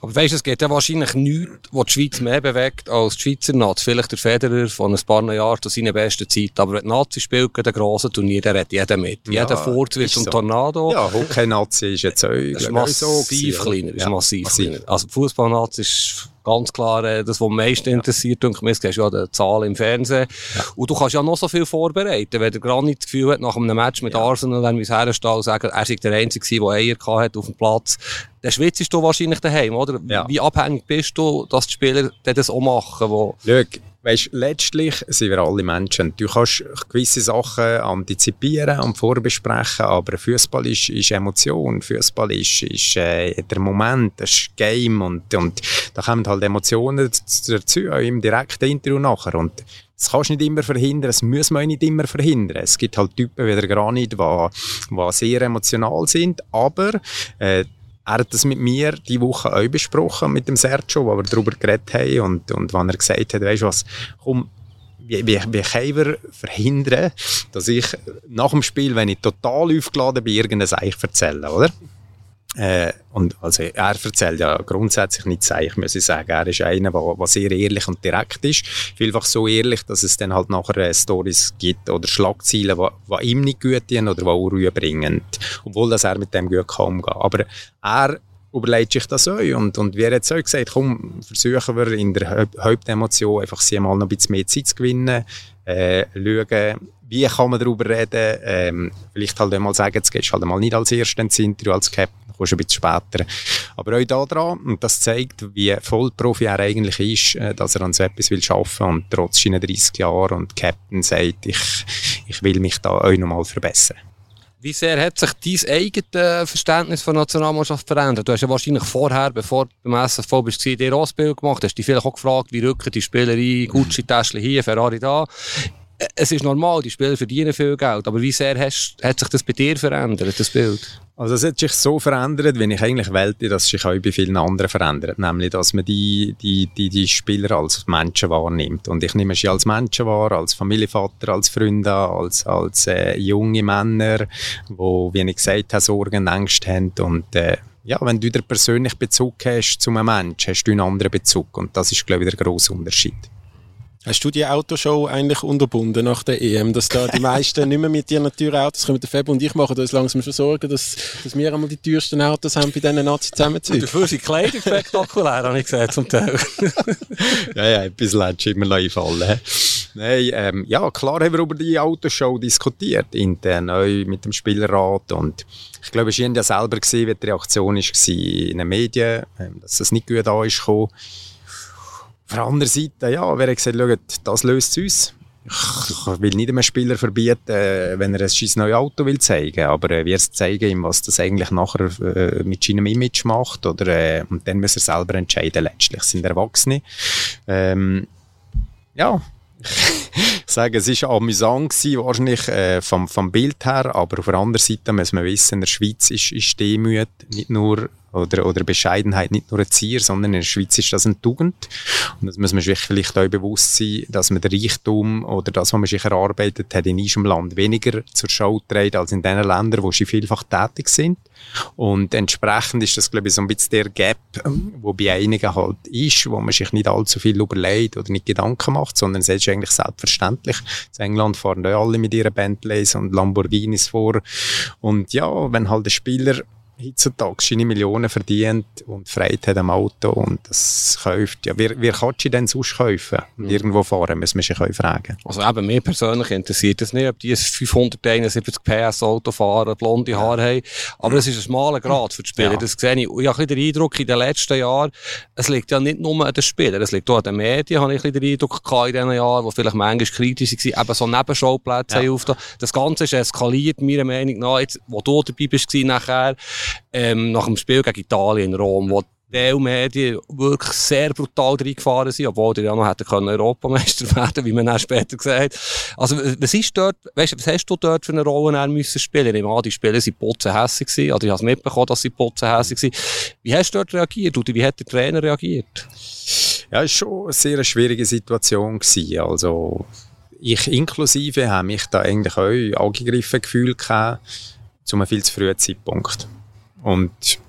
Aber weißt du, es geht ja wahrscheinlich nichts, was die Schweiz mehr bewegt als die Schweizer Nazi. Vielleicht der Federer von ein paar Jahren zu seiner besten Zeit. Aber wenn die Nazi spielt, den grossen Turnier, der hat jeder mit. Ja, jeder Furz wird zum so. Tornado. Ja, Hockey-Nazi ist jetzt auch, ist massiv so kleiner. Ist ja, massiv, massiv kleiner. Also Fußball-Nazi ist ganz klar äh, das, was am meisten interessiert. Und du hast ja die Zahlen im Fernsehen. Ja. Und du kannst ja noch so viel vorbereiten. Wenn der Granit das Gefühl hat, nach einem Match mit ja. Arsenal, wenn wir es herstellen, sagen, er sei der Einzige, der Eier hat auf dem Platz, dann schwitzt du wahrscheinlich daheim, oder? Ja. Wie abhängig bist du, dass die Spieler das auch machen? Wo Schau, weißt, letztlich sind wir alle Menschen. Du kannst gewisse Sachen antizipieren und vorbesprechen, aber Fußball ist, ist Emotion. Fußball ist, ist äh, der Moment, das ist Game und, und da kommen halt Emotionen dazu, auch im direkten Interview nachher. Und das kannst du nicht immer verhindern, das muss man nicht immer verhindern. Es gibt halt Typen wie der Granit, die, die sehr emotional sind, aber äh, er hat das mit mir die Woche auch besprochen, mit dem Sergio, wo wir darüber geredet haben und, und wenn er gesagt hat, weißt du was, komm, wie, wie, wie können wir verhindern, dass ich nach dem Spiel, wenn ich total aufgeladen bin, irgendein Eich erzähle, oder? Äh, und also er erzählt ja grundsätzlich nicht ich muss sagen. Er ist einer, der sehr ehrlich und direkt ist. Vielfach so ehrlich, dass es dann halt nachher äh, Stories gibt oder Schlagzeilen, die ihm nicht gut tun oder die auch Ruhe bringen. Obwohl das er mit dem gut kann umgehen. Aber er überlegt sich das auch. Und, und wie er jetzt auch gesagt komm, versuchen wir in der Hauptemotion einfach sie mal noch ein bisschen mehr Zeit zu gewinnen, äh, schauen, wie kann man darüber reden, ähm, vielleicht halt einmal sagen, jetzt gehst du halt mal nicht als Erster ins Interview, als Captain, kommst ein bisschen später. Aber auch da dran, und das zeigt, wie Vollprofi er eigentlich ist, äh, dass er an so etwas will arbeiten und trotz seiner 30 Jahre und Captain sagt, ich, ich will mich da auch nochmal verbessern. Wie sehr hat sich dein eigenes Verständnis von Nationalmannschaft verändert? Du hast ja wahrscheinlich vorher, bevor du beim SFV bist, dir auch Bild gemacht, hast dich vielleicht auch gefragt, wie rücken die Spieler ein, Gucci-Täschchen hier, Ferrari da. Es ist normal, die Spieler verdienen viel Geld, aber wie sehr hast, hat sich das bei dir verändert, das Bild? Also es hat sich so verändert, wenn ich eigentlich wollte, dass sich auch bei vielen anderen verändert. Nämlich, dass man die, die, die, die Spieler als Menschen wahrnimmt. Und ich nehme sie als Menschen wahr, als Familienvater, als Freunde, als, als äh, junge Männer, die, wie ich gesagt habe, Sorgen Ängste haben. Und äh, ja, wenn du den persönlichen Bezug hast zu einem Menschen, hast du einen anderen Bezug. Und das ist, glaube ich, der grosse Unterschied. Hast du die Autoshow eigentlich unterbunden nach der EM, dass da die meisten nicht mehr mit ihren teuren Autos kommen? Der Fab und ich machen uns langsam schon Sorgen, dass, dass wir einmal die teuersten Autos haben bei diesen Nazi zusammenziehen. Dafür sind Kleidung spektakulär, habe ich gesehen, zum Teil. ja, ja, ein bisschen lässt immer noch einfallen. Nein, ähm, ja, klar haben wir über die Autoshow diskutiert, intern, mit dem Spielerrat und ich glaube, es war ja selber gesehen, wie die Reaktion war in den Medien, ähm, dass es nicht gut angekommen ist auf der anderen Seite, ja, hat gesagt, schaut, das löst es uns. Ich will nicht einem Spieler verbieten, wenn er ein scheiß neues Auto will zeigen, aber äh, wir zeigen ihm, was das eigentlich nachher äh, mit seinem Image macht, oder, äh, und dann muss er selber entscheiden, letztlich sind Erwachsene. Ähm, ja, ich sage, es war amüsant gewesen, wahrscheinlich äh, vom, vom Bild her, aber auf der anderen Seite muss man wissen, in der Schweiz ist, ist Demut nicht nur oder, oder Bescheidenheit nicht nur ein Ziel, sondern in der Schweiz ist das eine Tugend. Und das muss man sich vielleicht auch bewusst sein, dass man den Reichtum oder das, was man sich erarbeitet hat, in diesem Land weniger zur Schau trägt als in den Ländern, wo sie vielfach tätig sind. Und entsprechend ist das, glaube ich, so ein bisschen der Gap, wo bei einigen halt ist, wo man sich nicht allzu viel überlegt oder nicht Gedanken macht, sondern es ist eigentlich selbstverständlich. In England fahren da alle mit ihren Bentleys und Lamborghinis vor. Und ja, wenn halt der Spieler heutzutage seine Millionen verdient und Freude hat am Auto und das kauft. Ja, wer, wer kann sie denn sonst kaufen und irgendwo fahren, muss man sich fragen. Also eben, mir persönlich interessiert es nicht, ob die ein 571 PS Auto fahren, blonde Haare haben, aber es ist ein schmaler Grad für die Spieler. Ja. Das sehe ich. Ich habe den Eindruck, in den letzten Jahren, es liegt ja nicht nur an den Spielern, es liegt auch an den Medien, habe ich den Eindruck gehabt in diesen Jahren, wo vielleicht manchmal kritisch waren, eben so Nebenschauplätze ja. aufgetan. Das Ganze ist eskaliert, meiner Meinung nach, jetzt, wo du dabei bist, nachher, ähm, nach dem Spiel gegen Italien in Rom, wo die Medien wirklich sehr brutal reingefahren sind, obwohl die ja noch hätten können Europameister werden, wie man dann später gesagt. Also, was ist dort, weißt was hast du dort für eine Rolle müssen spielen? Ich meine, die Spieler sind putzenhässig gewesen, also ich habe es mitbekommen, dass sie putzenhässig waren. Wie hast du dort reagiert oder wie hat der Trainer reagiert? Ja, es war schon eine sehr schwierige Situation gewesen. Also, ich inklusive habe mich da eigentlich auch angegriffen gefühlt gehabt, zu einem viel zu frühen Zeitpunkt. Und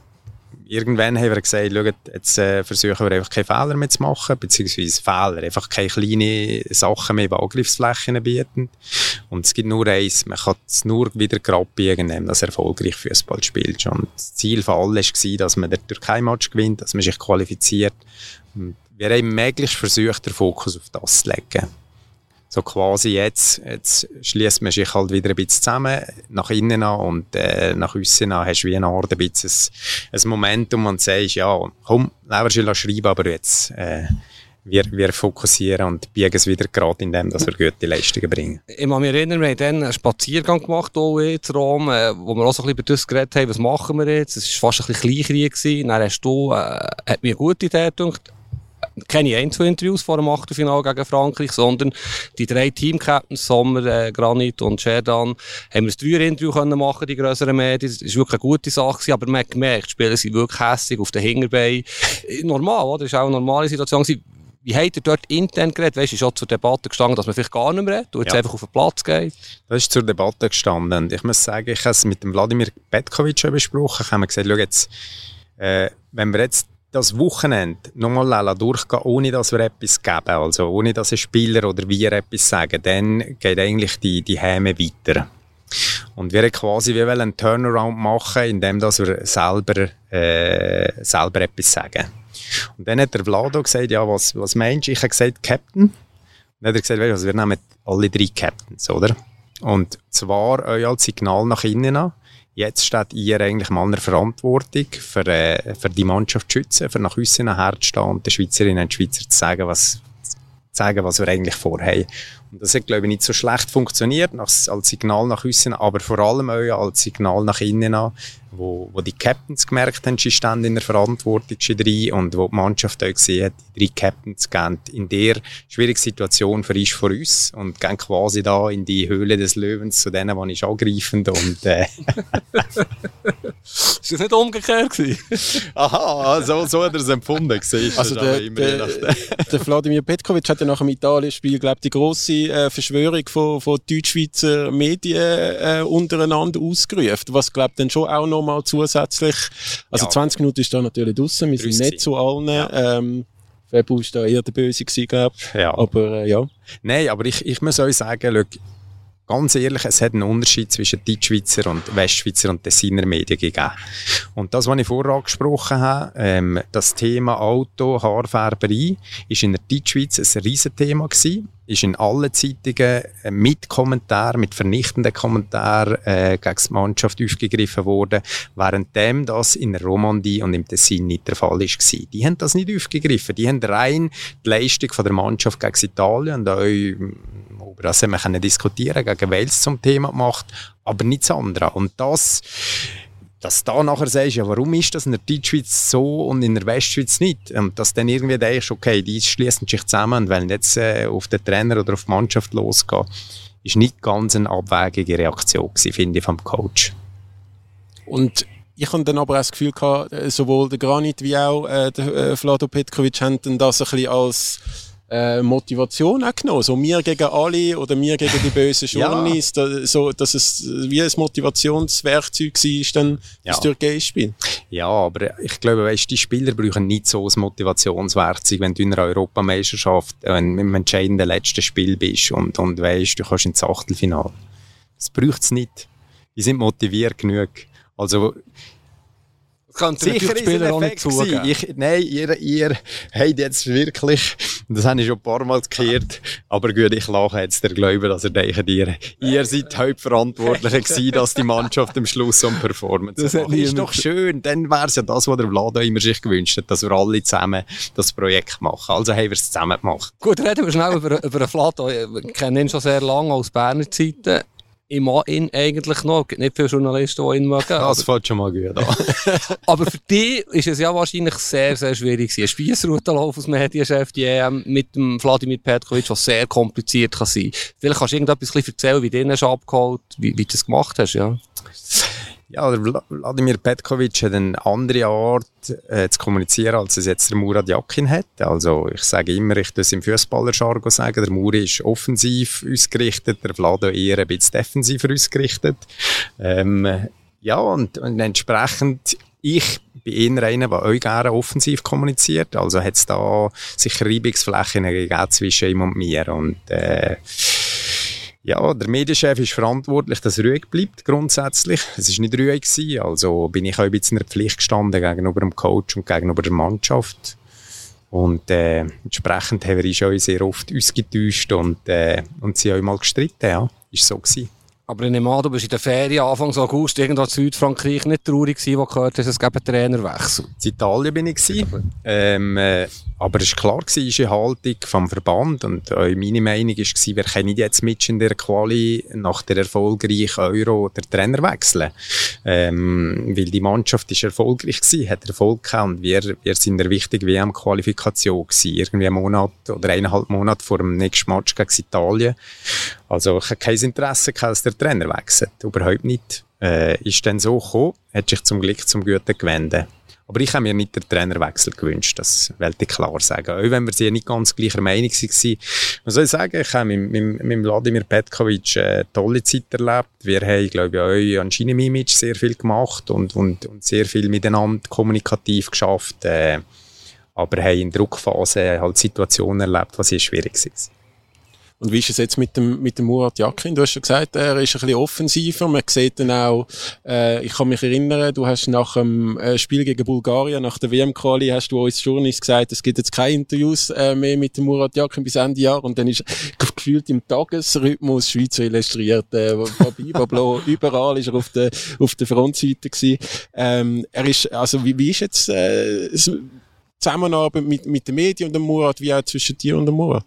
irgendwann haben wir gesagt, schaut, jetzt äh, versuchen wir einfach keine Fehler mehr zu machen, beziehungsweise Fehler, einfach keine kleinen Sachen mehr, die Angriffsflächen bieten. Und es gibt nur eins, man kann es nur wieder gerade indem das erfolgreich Fußball spielt. Und das Ziel von allen war, dass man den Türkei-Match gewinnt, dass man sich qualifiziert. Und wir haben möglichst versucht, den Fokus auf das zu legen so quasi jetzt, jetzt schließt man sich halt wieder ein bisschen zusammen, nach innen an und äh, nach außen an hast du wie eine Art ein bisschen ein, ein Momentum und sagst, ja, komm, Leverschil schreiben, aber jetzt äh, wir, wir fokussieren und biegen es wieder gerade in dem, dass wir gute Leistungen bringen. Ich kann mich erinnern, wir haben dann einen Spaziergang gemacht hier in Rom, äh, wo wir auch so ein bisschen über das geredet haben, was machen wir jetzt? Es war fast ein bisschen Kleinkrieg. Dann hast du, äh, hat mir eine gute Idee gedacht, keine Einzelinterviews vor dem Achtelfinale gegen Frankreich, sondern die drei Teamcaptains, Sommer, äh, Granit und Sherdan, haben wir ein Dreier-Interview können machen, die grösseren Medien. Das war wirklich eine gute Sache, gewesen, aber man hat gemerkt, die Spieler sind wirklich hässlich auf den Hinterbeinen. Normal, oder? Das war auch eine normale Situation. Gewesen. Wie habt ihr dort intern geredet? Weißt du, ist auch zur Debatte gestanden, dass man vielleicht gar nicht mehr redet und jetzt Ja. einfach auf den Platz geht? Das ist zur Debatte gestanden. Und ich muss sagen, ich habe es mit dem Wladimir Petkovic besprochen. Ich habe gesagt, schau jetzt, äh, wenn wir jetzt das Wochenende nochmal durchgehen, ohne dass wir etwas geben, also ohne dass ein Spieler oder wir etwas sagen, dann geht eigentlich die, die Häme weiter. Und wir quasi wie einen Turnaround machen, indem dass wir selber, äh, selber etwas sagen. Und dann hat der Vlado gesagt, ja, was, was meinst du? Ich habe gesagt, Captain. Dann hat er gesagt, weißt was, wir nehmen alle drei Captains, oder? Und zwar euch als Signal nach innen an. Jetzt steht ihr eigentlich mal in der Verantwortung, für, äh, für die Mannschaft zu schützen, für nach außen herzustehen und den Schweizerinnen und Schweizer zu sagen, was, zu sagen, was wir eigentlich vorhaben. Und das hat, glaube ich, nicht so schlecht funktioniert als, als Signal nach außen, aber vor allem auch als Signal nach innen an, wo, wo die Captains gemerkt haben, sie stehen in der Verantwortung drin und wo die Mannschaft auch gesehen hat, die drei Captains gehen in der schwierigen Situation für uns vor uns und gehen quasi da in die Höhle des Löwens zu denen, die ich angreifend und äh, Ist das nicht umgekehrt gewesen? aha, so, so hat er es empfunden, siehst Also der, der, der Wladimir Petkovic hat ja nach dem Italien-Spiel, glaube die grosse äh, Verschwörung von, von Deutschschweizer Medien äh, untereinander ausgerufen, was glaube dann schon auch nochmal zusätzlich, also Ja. 20 Minuten ist da natürlich draussen, wir sind nicht zu allen, ähm, Fabu ist da eher der Böse gewesen, glaube ich, Ja. aber äh, ja. Nein, aber ich, ich muss euch sagen, schau, ganz ehrlich, es hat einen Unterschied zwischen Deutschschweizer und Westschweizer und Tessiner Medien gegeben. Und das, was ich vorher angesprochen habe, ähm, das Thema Auto, Haarfärberei, ist in der Deutschschweiz ein Riesenthema gewesen. Ist in allen Zeitungen mit Kommentaren, mit vernichtenden Kommentaren äh, gegen die Mannschaft aufgegriffen worden, währenddem das in der Romandie und im Tessin nicht der Fall ist. Die haben das nicht aufgegriffen. Die haben rein die Leistung von der Mannschaft gegen Italien und auch über das haben wir diskutieren, gegen Wales zum Thema gemacht, aber nichts anderes. Und das, dass da nachher sagst, ja, warum ist das in der Deutschschweiz so und in der Westschweiz nicht? Und dass dann irgendwie denkst, okay, die schließen sich zusammen und wollen jetzt äh, auf den Trainer oder auf die Mannschaft losgehen, ist nicht ganz eine abwägige Reaktion gewesen, finde ich, vom Coach. Und ich habe dann aber auch das Gefühl gehabt, äh, sowohl der Granit wie auch äh, der äh, Vlado Petkovic haben das ein bisschen als äh, Motivation auch genommen. So wir gegen alle oder wir gegen die bösen Ja. Journeys, da, so, dass es äh, wie ein Motivationswerkzeug war, dann Ja. das Türkei-Spiel. Ja, aber ich glaube, weißt, die Spieler brauchen nicht so ein Motivationswerkzeug, wenn du in einer Europameisterschaft äh, im entscheidenden letzten Spiel bist und, und weißt, du kannst ins Achtelfinale. Das braucht es nicht. Die sind motiviert genug. Also, Das könnte sicher Spieler auch nicht zugeben. Ich, nein, ihr, ihr habt jetzt wirklich, das habe ich schon ein paar Mal gehört, aber gut, ich lache jetzt der Glaube, dass ihr denkt, ihr, ihr seid hauptverantwortlich gewesen, dass die Mannschaft am Schluss so eine Performance Das hat Ist doch schön, dann wäre es ja das, was der Vlado immer sich gewünscht hat, dass wir alle zusammen das Projekt machen. Also haben wir es zusammen gemacht. Gut, reden wir schnell über, über den Flato. Ich kenne ihn schon sehr lange aus Berner Zeiten. Ich mag ihn eigentlich noch. Es gibt nicht viele Journalisten, die ihn mögen. Das fällt schon mal gut an. aber für dich ist es ja wahrscheinlich sehr, sehr schwierig gewesen. Ein Spiessroutenlauf aus Medienchef, die EM mit dem Vladimir Petkovic, was sehr kompliziert kann sein. Vielleicht kannst du irgendetwas erzählen, wie du ihn abgeholt, wie, wie du das gemacht hast, ja? Ja, Wladimir Petkovic hat eine andere Art äh, zu kommunizieren, als es jetzt der Murat Yakin hat. Also ich sage immer, ich das im Fußballerjargon sagen, der Muri ist offensiv ausgerichtet, der Vlado eher ein bisschen defensiver ausgerichtet. Ähm, ja, und, und entsprechend, ich bin eher einer, der euch gerne offensiv kommuniziert. Also hat es da sicher Reibungsflächen gegeben zwischen ihm und mir. Und äh, ja, der Medienchef ist verantwortlich, dass er ruhig bleibt, grundsätzlich. Es ist nicht ruhig gewesen, also bin ich auch ein bisschen in der Pflicht gestanden gegenüber dem Coach und gegenüber der Mannschaft. Und äh, entsprechend haben wir uns auch sehr oft ausgetäuscht und, äh, und sie auch mal gestritten, ja. Ist so gewesen. Aber ich nehme an, du bist in der Ferien Anfang August irgendwo in Südfrankreich nicht traurig gewesen, wo du gehört hast, es gäbe einen Trainerwechsel. In Italien bin ich gewesen. Ähm, äh, aber es war klar, gewesen, ist eine Haltung vom Verband und auch meine Meinung war, wir können jetzt mit in der Quali nach der erfolgreichen Euro den Trainer wechseln. Ähm, weil die Mannschaft ist erfolgreich gewesen, hat Erfolg gehabt und wir, wir sind in der wichtigen WM-Qualifikation. Irgendwie einen Monat oder eineinhalb Monate vor dem nächsten Match gegen Italien. Also ich habe kein Interesse dass der Trainer wechselt. Überhaupt nicht. Äh, ist dann so gekommen, hat sich zum Glück zum Guten gewendet. Aber ich habe mir nicht den Trainerwechsel gewünscht, das wollte ich klar sagen. Auch wenn wir sie nicht ganz gleicher Meinung waren. Man soll sagen, ich habe mit, mit, mit Vladimir Petkovic eine tolle Zeit erlebt. Wir haben, glaube ich, auch an Schienenimage sehr viel gemacht und, und, und sehr viel miteinander kommunikativ geschafft. Äh, aber haben in der Druckphase halt Situationen erlebt, die sehr schwierig waren. Und wie ist es jetzt mit dem, mit dem Murat Yakin? Du hast schon gesagt, er ist ein bisschen offensiver. Man sieht dann auch, äh, ich kann mich erinnern, du hast nach dem äh, Spiel gegen Bulgarien, nach der WM-Quali, hast du uns Journalist gesagt, es gibt jetzt keine Interviews äh, mehr mit dem Murat Yakin bis Ende Jahr. Und dann ist gefühlt im Tagesrhythmus Schweizer illustriert, äh, Bablo, überall ist er auf der, auf der Frontseite gewesen. Ähm, er ist, also wie, wie ist jetzt, äh, Zusammenarbeit mit, mit den Medien und dem Murat, wie auch zwischen dir und dem Murat?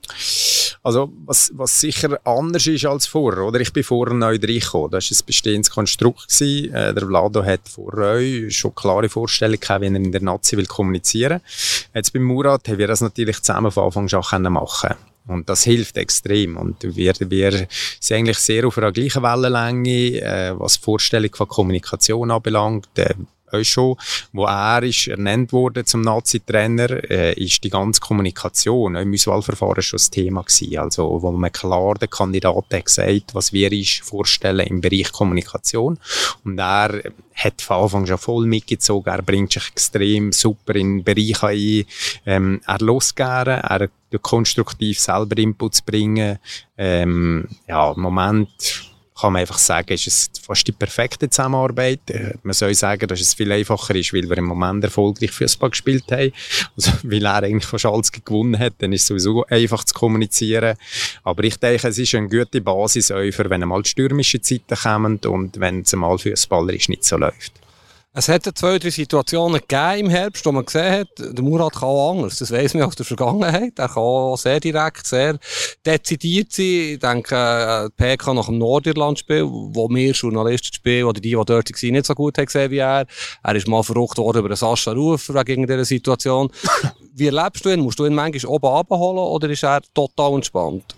Also, was, was sicher anders ist als vorher, oder? Ich bin vorher neu reingekommen. Das war ein bestehendes Konstrukt. Gewesen. Äh, der Vlado hat vorher schon klare Vorstellungen gehabt, wie er in der Nazi will kommunizieren Jetzt beim Murat haben wir das natürlich zusammen von Anfang an machen und das hilft extrem. Und wir, wir sind eigentlich sehr auf einer gleichen Wellenlänge, äh, was die Vorstellung von Kommunikation anbelangt. Äh, schon, wo er ist ernannt wurde zum Nazi-Trainer, äh, ist die ganze Kommunikation im Auswahlverfahren schon das Thema gewesen. Also, wo man klar den Kandidaten gesagt, was wir uns vorstellen im Bereich Kommunikation. Und er hat von Anfang schon voll mitgezogen. Er bringt sich extrem super in Bereiche ein. Ähm, er lässt gerne, er konstruktiv selber Inputs bringen. Ähm, ja, im Moment kann man einfach sagen, ist es fast die perfekte Zusammenarbeit. Äh, man soll sagen, dass es viel einfacher ist, weil wir im Moment erfolgreich Fußball gespielt haben. Also, weil er eigentlich fast alles gewonnen hat, dann ist es sowieso einfach zu kommunizieren. Aber ich denke, es ist eine gute Basis, auch für wenn einmal stürmische Zeiten kommen und wenn es einmal fußballerisch nicht so läuft. Es hat zwei, drei Situationen gegeben im Herbst, wo man gesehen hat, der Murat kann auch anders. Das weiss man aus der Vergangenheit. Er kann auch sehr direkt, sehr dezidiert sein. Ich denke, äh, PK nach dem Nordirland-Spiel, wo wir Journalisten spielen, oder die, die dort waren, nicht so gut haben gesehen wie er. Er ist mal verrückt worden über Sascha Rufer wegen dieser Situation. Wie erlebst du ihn? Musst du ihn manchmal oben abholen oder ist er total entspannt?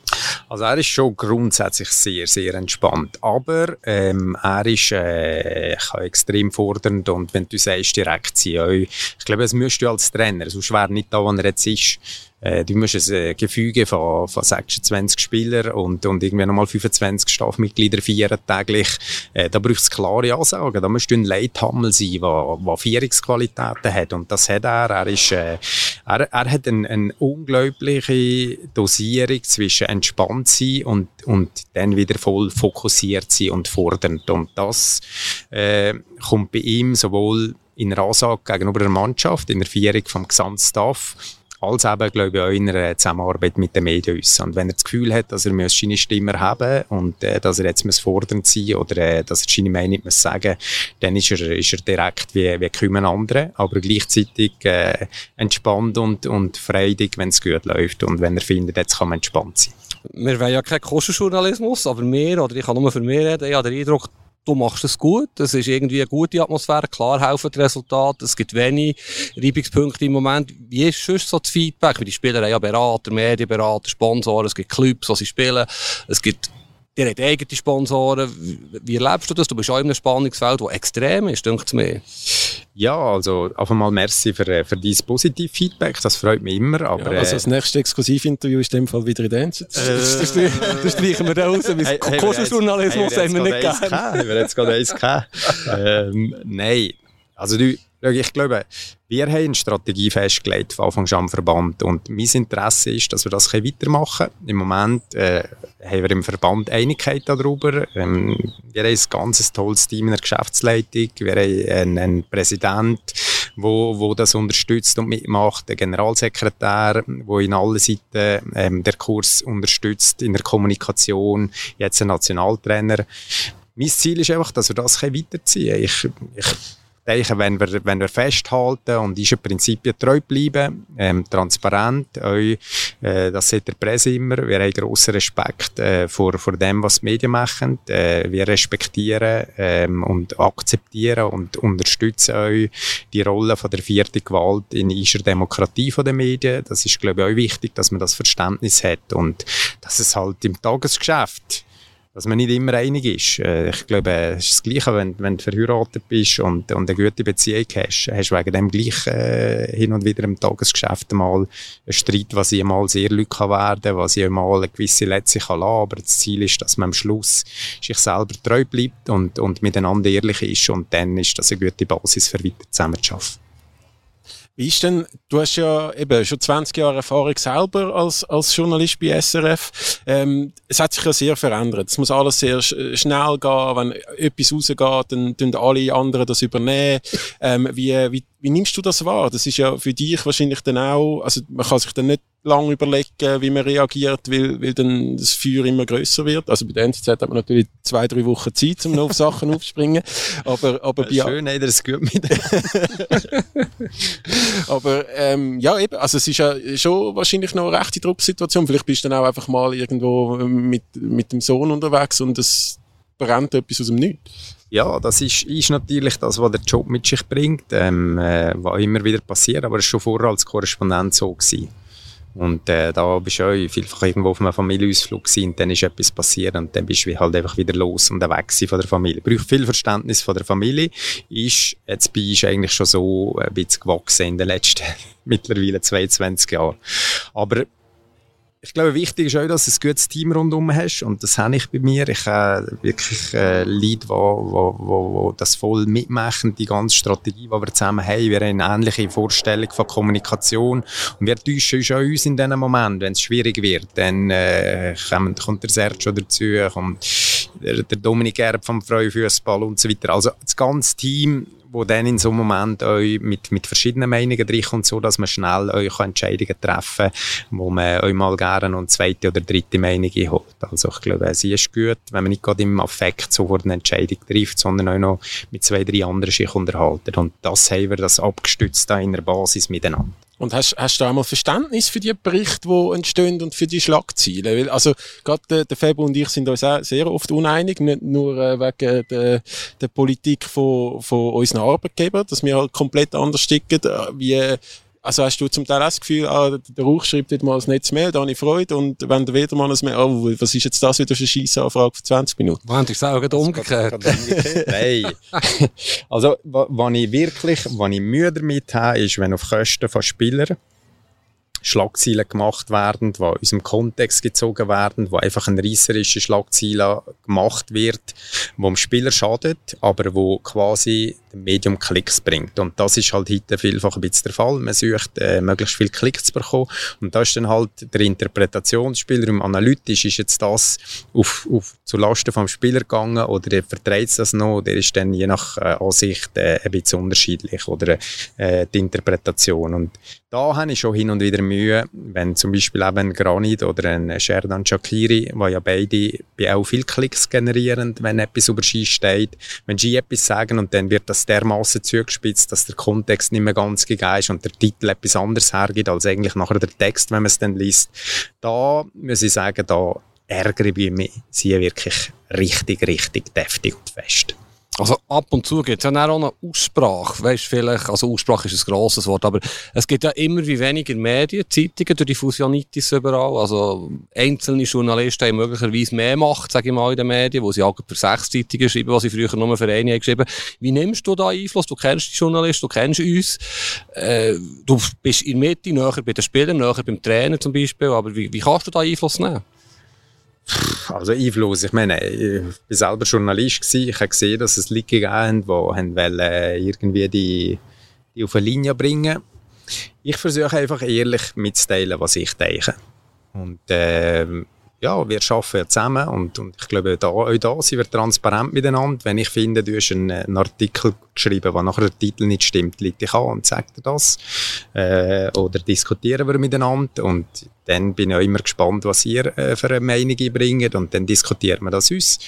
Also er ist schon grundsätzlich sehr, sehr entspannt, aber ähm, er ist äh, extrem fordernd und wenn du sagst, direkt ziehen, ich glaube, das müsst du als Trainer, sonst wäre nicht da, wo er jetzt ist. Äh, du musst ein äh, Gefüge von, von 26 Spielern und, und irgendwie nochmal 25 Staffmitglieder feiern täglich. Äh, da braucht es klare Ansagen. Da musst du ein Leithammel sein, der, der Führungsqualitäten hat. Und das hat er. Er, ist, er, er hat eine, eine unglaubliche Dosierung zwischen entspannt sein und, und dann wieder voll fokussiert sein und fordernd. Und das äh, kommt bei ihm sowohl in der Ansage gegenüber der Mannschaft, in der Führung vom Gesamtstaff, als eben, glaube ich, auch in einer Zusammenarbeit mit den Medien ist. Und wenn er das Gefühl hat, dass er seine Stimme haben und äh, dass er jetzt muss fordernd sein oder äh, dass er seine Meinung muss sagen dann ist er, ist er direkt wie, wie kaum ein anderer, aber gleichzeitig äh, entspannt und, und freudig, wenn es gut läuft und wenn er findet, jetzt kann man entspannt sein. Wir wollen ja keinen Kostenjournalismus, aber wir, oder ich kann nur für mich reden, ich habe den Eindruck, du machst es gut, es ist irgendwie eine gute Atmosphäre, klar helfen die Resultate, es gibt wenig Reibungspunkte im Moment. Wie ist sonst so das Feedback? Weil die Spieler haben ja Berater, Medienberater, Sponsoren, es gibt Clubs, wo sie spielen, es gibt habt eigene Sponsoren. Wie erlebst du das? Du bist auch in einem Spannungsfeld, das extrem ist, denkt es mir. Ja, also auf einmal merci für, äh, für dein positive Feedback, das freut mich immer. Aber, ja, also das nächste Exklusivinterview ist in dem Fall wieder in Dance. Äh, das, das streichen wir raus, weil hey, Kostenjournalismus haben wir nicht gerne. Haben wir jetzt gerade eins gehabt? ähm, nein, also du, ich glaube, wir haben eine Strategie festgelegt von Anfang an am Verband und mein Interesse ist, dass wir das weitermachen können. Im Moment äh, haben wir im Verband Einigkeit darüber. Ähm, wir haben ein ganz tolles Team in der Geschäftsleitung. Wir haben einen, einen Präsident, wo, wo das unterstützt und mitmacht, der Generalsekretär, wo in allen Seiten ähm, der Kurs unterstützt in der Kommunikation, jetzt ein Nationaltrainer. Mein Ziel ist einfach, dass wir das weiterziehen können. Ich, ich denke, wenn wir, wenn wir festhalten und unseren Prinzipien treu bleiben, ähm, transparent, auch, äh, das sieht der Presse immer, wir haben grossen Respekt äh, vor, vor dem, was die Medien machen. Äh, wir respektieren ähm, und akzeptieren und unterstützen auch die Rolle von der vierten Gewalt in unserer Demokratie von den Medien. Das ist, glaube ich, auch wichtig, dass man das Verständnis hat und dass es halt im Tagesgeschäft dass man nicht immer einig ist. Äh, ich glaube, es ist das Gleiche, wenn, wenn du verheiratet bist und, und eine gute Beziehung hast, hast du wegen dem gleich äh, hin und wieder im Tagesgeschäft mal einen Streit, was ich mal sehr Leute kann werden, was ich mal eine gewisse Letze kann lassen, aber das Ziel ist, dass man am Schluss sich selber treu bleibt und, und miteinander ehrlich ist und dann ist das eine gute Basis für weiter zusammenzuarbeiten. Wie ist denn, du hast ja eben schon 20 Jahre Erfahrung selber als, als Journalist bei SRF. Ähm, es hat sich ja sehr verändert. Es muss alles sehr sch schnell gehen. Wenn etwas rausgeht, dann tun alle anderen das übernehmen. Ähm, wie, wie, wie nimmst du das wahr? Das ist ja für dich wahrscheinlich dann auch, also man kann sich dann nicht lange überlegen, wie man reagiert, weil, weil dann das Feuer immer größer wird. Also bei der NZZ hat man natürlich zwei, drei Wochen Zeit, um noch auf Sachen aufzuspringen. Aber, aber bei Schön, hat er es gut mit. aber ähm, ja, eben, also es ist ja schon wahrscheinlich noch eine rechte Drucksituation. Vielleicht bist du dann auch einfach mal irgendwo mit, mit dem Sohn unterwegs und es brennt etwas aus dem Nichts. Ja, das ist, ist natürlich das, was der Job mit sich bringt, ähm, äh, was immer wieder passiert, aber es war schon vorher als Korrespondent so. Gewesen. Und äh, da bist du auch vielfach irgendwo auf einem Familienausflug und dann ist etwas passiert und dann bist du halt einfach wieder los und weg von der Familie. Braucht viel Verständnis von der Familie. Ist, jetzt bin ich eigentlich schon so ein bisschen gewachsen in den letzten mittlerweile 22 Jahren. Aber ich glaube, wichtig ist auch, dass du ein gutes Team rundherum hast. Und das habe ich bei mir. Ich habe wirklich äh, Leute, die wo, wo, wo das voll mitmachen, die ganze Strategie, die wir zusammen haben. Wir haben eine ähnliche Vorstellung von Kommunikation. Und wir täuschen uns auch uns in diesem Moment, wenn es schwierig wird. Dann äh, kommt, kommt der Sergio dazu, kommt der, der Dominik Erb vom Freufußball und so weiter. Also das ganze Team wo dann in so einem Moment euch mit, mit verschiedenen Meinungen reinkommt, so dass man schnell euch Entscheidungen treffen kann, wo man euch mal gerne eine zweite oder dritte Meinung holt. Also ich glaube, sie ist gut, wenn man nicht gerade im Affekt sofort eine Entscheidung trifft, sondern auch noch mit zwei, drei anderen sich unterhalten. Und das haben wir das abgestützt da in der Basis miteinander. Und hast, hast du einmal Verständnis für die Berichte, die entstehen und für die Schlagziele? Weil, also, gerade der, der Febo und ich sind uns auch sehr oft uneinig, nicht nur äh, wegen der, der Politik von, von unseren Arbeitgebern, dass wir halt komplett anders ticken, äh, wie, also hast du zum Teil auch das Gefühl, ah, der Rauch schreibt jetzt mal ein nettes Mail, da habe ich Freude, und wenn der Wedermann ein Mail, oh, was ist jetzt das wieder für eine Scheissanfrage für 20 Minuten? Wann ich sagen, umgekehrt. Nein. also, was ich wirklich, was ich Mühe damit habe, ist, wenn auf Kosten von Spielern Schlagzeilen gemacht werden, die aus dem Kontext gezogen werden, wo einfach ein reisserische Schlagzeile gemacht wird, wo dem Spieler schadet, aber wo quasi Medium Klicks bringt. Und das ist halt heute vielfach ein bisschen der Fall. Man sucht, äh, möglichst viel Klicks zu bekommen. Und da ist dann halt der Interpretationsspielraum analytisch, ist jetzt das auf, auf zu Lasten vom Spieler gegangen oder vertreibt das noch, der ist dann je nach äh, Ansicht äh, ein bisschen unterschiedlich oder äh, die Interpretation. Und da habe ich schon hin und wieder Mühe, wenn zum Beispiel eben ein Granit oder ein Sherdan Shakiri, wo ja beide bei auch viel Klicks generieren, wenn etwas über Ski steht, wenn sie etwas sagen und dann wird das dermaßen zugespitzt, dass der Kontext nicht mehr ganz gegeben ist und der Titel etwas anderes hergibt als eigentlich nachher der Text, wenn man es dann liest. Da muss ich sagen, da ärgere ich mich sie wirklich richtig, richtig deftig und fest. Also ab und zu gibt es ja auch eine Aussprache, weißt vielleicht, also Aussprache ist ein grosses Wort, aber es gibt ja immer wie weniger Medien, Zeitungen durch die Fusionitis überall, also einzelne Journalisten haben möglicherweise mehr Macht, sage ich mal, in den Medien, wo sie auch für sechs Zeitungen schreiben, was sie früher nur für eine haben geschrieben. Wie nimmst du da Einfluss? Du kennst die Journalisten, du kennst uns, äh, du bist in der Mitte, näher bei den Spielern, näher beim Trainer zum Beispiel, aber wie, wie kannst du da Einfluss nehmen? Also Einfluss, ich meine, ich war selber Journalist, gewesen. ich habe gesehen, dass es Leute gegeben haben, die wollen irgendwie die, die auf eine Linie bringen Ich versuche einfach ehrlich mitzuteilen, was ich denke. Und äh, ja, wir arbeiten ja zusammen und, und ich glaube, da, auch da sind wir transparent miteinander. Wenn ich finde, du hast einen, einen Artikel geschrieben, wo nachher der Titel nicht stimmt, liegt ich an und sage dir das. Äh, oder diskutieren wir miteinander und dann bin ich auch immer gespannt, was ihr äh, für eine Meinung bringt und dann diskutieren wir das uns.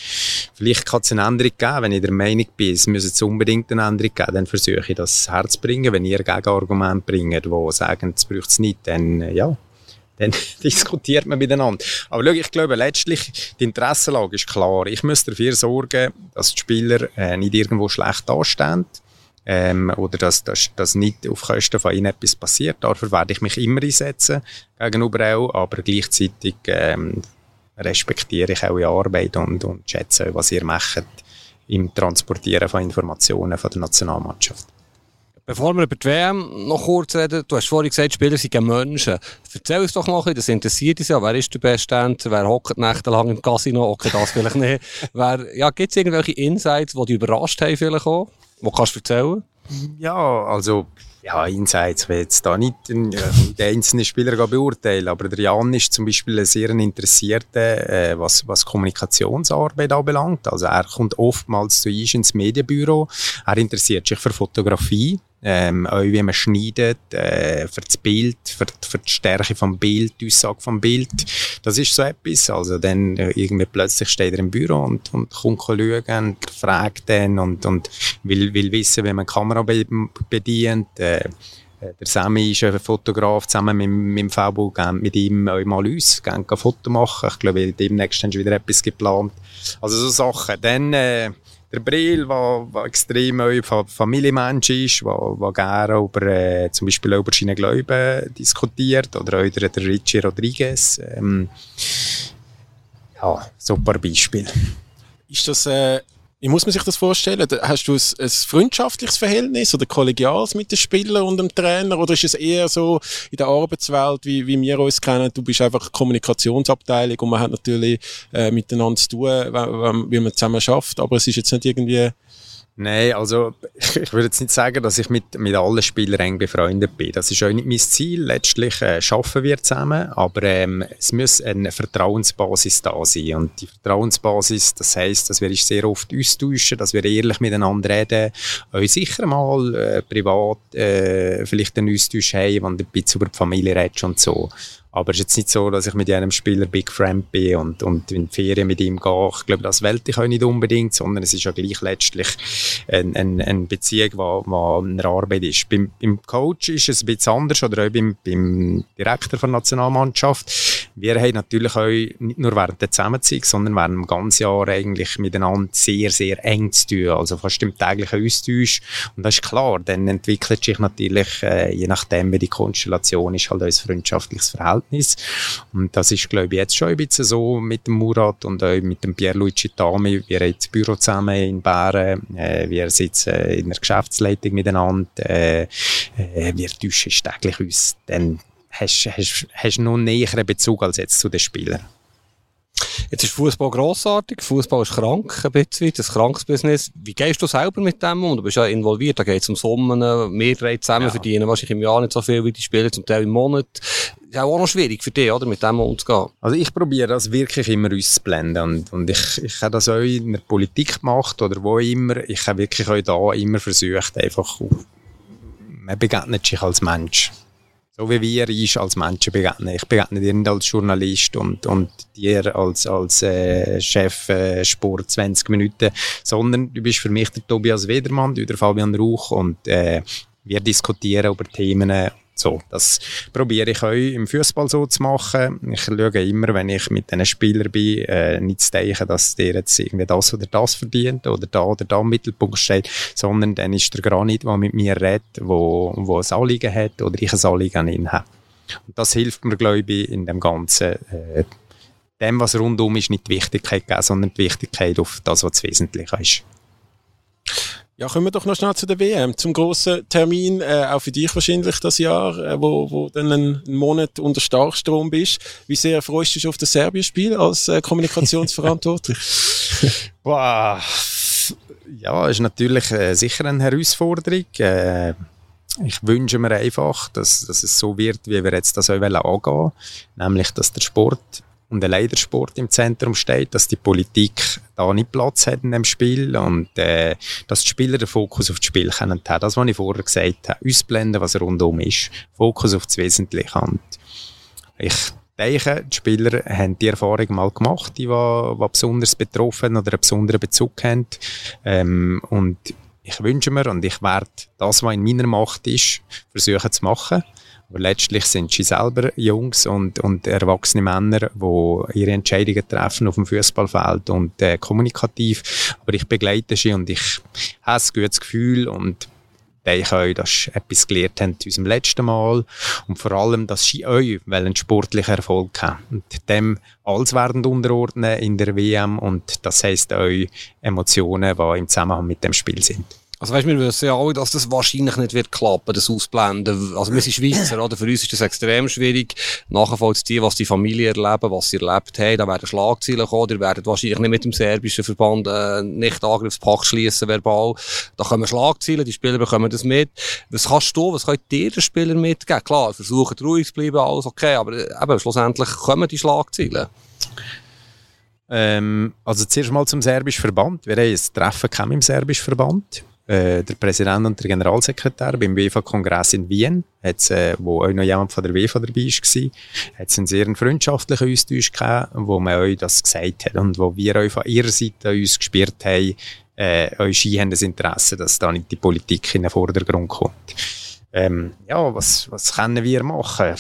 Vielleicht kann es eine Änderung geben, wenn ich der Meinung bin, es müsse unbedingt eine Änderung geben, dann versuche ich das herzubringen. Wenn ihr Gegenargumente bringt, die sagen, es braucht es nicht, dann äh, ja, dann diskutiert man miteinander. Aber schau, ich glaube, letztlich, die Interessenlage ist klar. Ich muss dafür sorgen, dass die Spieler äh, nicht irgendwo schlecht dastehen. Ähm, oder dass, dass, dass nicht auf Kosten von ihnen etwas passiert. Dafür werde ich mich immer einsetzen, gegenüber auch, aber gleichzeitig ähm, respektiere ich eure Arbeit und, und schätze, was ihr macht im Transportieren von Informationen von der Nationalmannschaft. Bevor wir über die WM noch kurz reden, du hast vorhin gesagt, Spieler sind Menschen. Erzähl uns doch mal ein bisschen, das interessiert uns ja. Wer ist der beste Tänzer? Wer hockt nächtelang im Casino? Okay, das vielleicht nicht. Wer, ja, gibt es irgendwelche Insights, die dich überrascht haben vielleicht auch? Die kannst du erzählen? Ja, also ja, Insights will jetzt da nicht den, äh, den einzelnen Spieler beurteilen, aber der Jan ist zum Beispiel ein sehr interessierter, äh, was, was Kommunikationsarbeit anbelangt. Also er kommt oftmals zu uns ins Medienbüro, er interessiert sich für Fotografie, ähm, auch wie man schneidet, äh, für das Bild, für, für die Stärke vom Bild, die Aussage vom Bild. Das ist so etwas. Also dann äh, irgendwie plötzlich steht er im Büro und, und kommt schauen und fragt dann und, und will, will wissen, wie man die Kamera be bedient. Äh, der Sammy ist ein Fotograf, zusammen mit, mit dem Fabo, mit ihm auch mal uns, gehen ein Foto machen. Ich glaube, demnächst haben sie wieder etwas geplant. Also so Sachen. Dann, äh, der Brill, der, extrem Familienmensch ist, der, gerne über, äh, zum Beispiel über seine Glauben diskutiert, oder auch der, der Richie Rodriguez. Ähm, ja, paar Beispiele. Ist das äh, wie muss man sich das vorstellen? Hast du ein, ein freundschaftliches Verhältnis oder kollegiales mit den Spielern und dem Trainer? Oder ist es eher so in der Arbeitswelt, wie, wie wir uns kennen, du bist einfach Kommunikationsabteilung und man hat natürlich äh, miteinander zu tun, wie man zusammen schafft, aber es ist jetzt nicht irgendwie Nein, also ich würde jetzt nicht sagen, dass ich mit, mit allen Spielern eng befreundet bin. Das ist auch nicht mein Ziel. Letztlich äh, arbeiten wir zusammen, aber ähm, es muss eine Vertrauensbasis da sein. Und die Vertrauensbasis, das heisst, dass wir sehr oft austauschen, dass wir ehrlich miteinander reden, auch sicher mal äh, privat äh, vielleicht einen Austausch haben, wenn du ein bisschen über die Familie redest und so. Aber es ist jetzt nicht so, dass ich mit jedem Spieler Big Friend bin und, und in die Ferien mit ihm gehe. Ich glaube, das wollte ich auch nicht unbedingt, sondern es ist ja gleich letztlich eine, eine, eine Beziehung, die eine Arbeit ist. Beim, beim Coach ist es ein bisschen anders oder auch beim, beim Direktor der Nationalmannschaft. Wir haben natürlich auch nicht nur während der Zusammenzeit, sondern während dem ganzen Jahr eigentlich miteinander sehr, sehr eng zu tun. Also fast im täglichen Austausch. Und das ist klar, dann entwickelt sich natürlich, äh, je nachdem, wie die Konstellation ist, halt ein freundschaftliches Verhältnis. Verhältnis. Und das ist, glaube ich, jetzt schon ein bisschen so mit dem Murat und auch mit dem Pierluigi Tami. Wir haben das Büro zusammen in Bären. Äh, wir sitzen in der Geschäftsleitung miteinander. Äh, äh, wir täuschen täglich uns. Dann hast du noch einen näheren Bezug als jetzt zu den Spielern. Jetzt ist Fußball grossartig, Fußball ist krank, ein bisschen, das Krankesbusiness. Wie gehst du selber mit dem um? Du bist ja involviert, da geht es um Summen, wir drei zusammen ja. verdienen wahrscheinlich im Jahr nicht so viel wie die Spieler, zum Teil im Monat. Ist auch noch schwierig für dich, oder, mit dem umzugehen. Also ich probiere das wirklich immer auszublenden und, und ich, ich habe das auch in der Politik gemacht oder wo immer. Ich habe wirklich auch da immer versucht, einfach, man begegnet sich als Mensch. So wie wir uns als Menschen begegnen. Ich begegne dir nicht als Journalist und, und dir als, als äh, Chef äh, Sport 20 Minuten, sondern du bist für mich der Tobias Wedermann, du der Fabian Rauch und äh, wir diskutieren über Themen so, das probiere ich auch im Fußball so zu machen. Ich schaue immer, wenn ich mit einem Spieler bin, äh, nicht zu denken, dass der jetzt irgendwie das oder das verdient oder da oder da im Mittelpunkt steht, sondern dann ist der Granit, der mit mir redet, wo, wo ein Anliegen hat oder ich ein Anliegen an ihn habe. Und das hilft mir, glaube ich, in dem Ganzen, äh, dem, was rundum ist, nicht die Wichtigkeit geben, sondern die Wichtigkeit auf das, was das Wesentliche ist. Ja, kommen wir doch noch schnell zu der WM, zum grossen Termin, äh, auch für dich wahrscheinlich das Jahr, äh, wo, wo dann einen Monat unter Starkstrom bist. Wie sehr freust du dich auf das Serbien-Spiel als äh, Kommunikationsverantwortlich? Boah, ja, ist natürlich äh, sicher eine Herausforderung. Äh, ich wünsche mir einfach, dass, dass es so wird, wie wir jetzt das auch angehen wollen, nämlich, dass der Sport und der Leitersport im Zentrum steht, dass die Politik da nicht Platz hat in dem Spiel und äh, dass die Spieler den Fokus auf das Spiel können haben. Das, was ich vorher gesagt habe, ausblenden, was rundum ist, Fokus auf das Wesentliche. Und ich denke, die Spieler haben die Erfahrung mal gemacht, die, die, die besonders betroffen oder einen besonderen Bezug haben. Ähm, und ich wünsche mir und ich werde das, was in meiner Macht ist, versuchen zu machen. Letztlich sind sie selber Jungs und, und erwachsene Männer, die ihre Entscheidungen treffen auf dem Fußballfeld und äh, kommunikativ. Aber ich begleite sie und ich habe ein gutes Gefühl und denke euch, dass ihr etwas gelernt habt in unserem letzten Mal und vor allem, dass sie euch einen sportlichen Erfolg haben und dem alles werden unterordnen in der WM und das heisst euch Emotionen, die im Zusammenhang mit dem Spiel sind. Also weißt, wir wissen ja alle, dass das wahrscheinlich nicht wird klappen, das Ausblenden. Also wir sind Schweizer, oder? Für uns ist das extrem schwierig, nachvollziehen, was die Familie erleben, was sie erlebt haben. Da werden Schlagzeilen kommen, ihr werdet wahrscheinlich nicht mit dem serbischen Verband äh, nicht Angriffspakt schließen verbal. Da kommen Schlagzeilen, die Spieler bekommen das mit. Was kannst du, was könnt ihr den Spielern mitgeben? Klar, versuchen ruhig zu bleiben, alles okay, aber äh, eben, schlussendlich kommen die Schlagzeilen. Ähm, also zuerst mal zum serbischen Verband. Wir haben ein Treffen im serbischen Verband. Äh, der Präsident und der Generalsekretär beim WEFA-Kongress in Wien, hat's, äh, wo auch noch jemand von der WEFA dabei war, hat es einen sehr freundschaftlichen Austausch gegeben, wo man euch das gesagt hat und wo wir euch von ihrer Seite uns gespürt haben, äh, euch haben das Interesse, dass da nicht die Politik in den Vordergrund kommt. Ähm, ja, was, was können wir machen?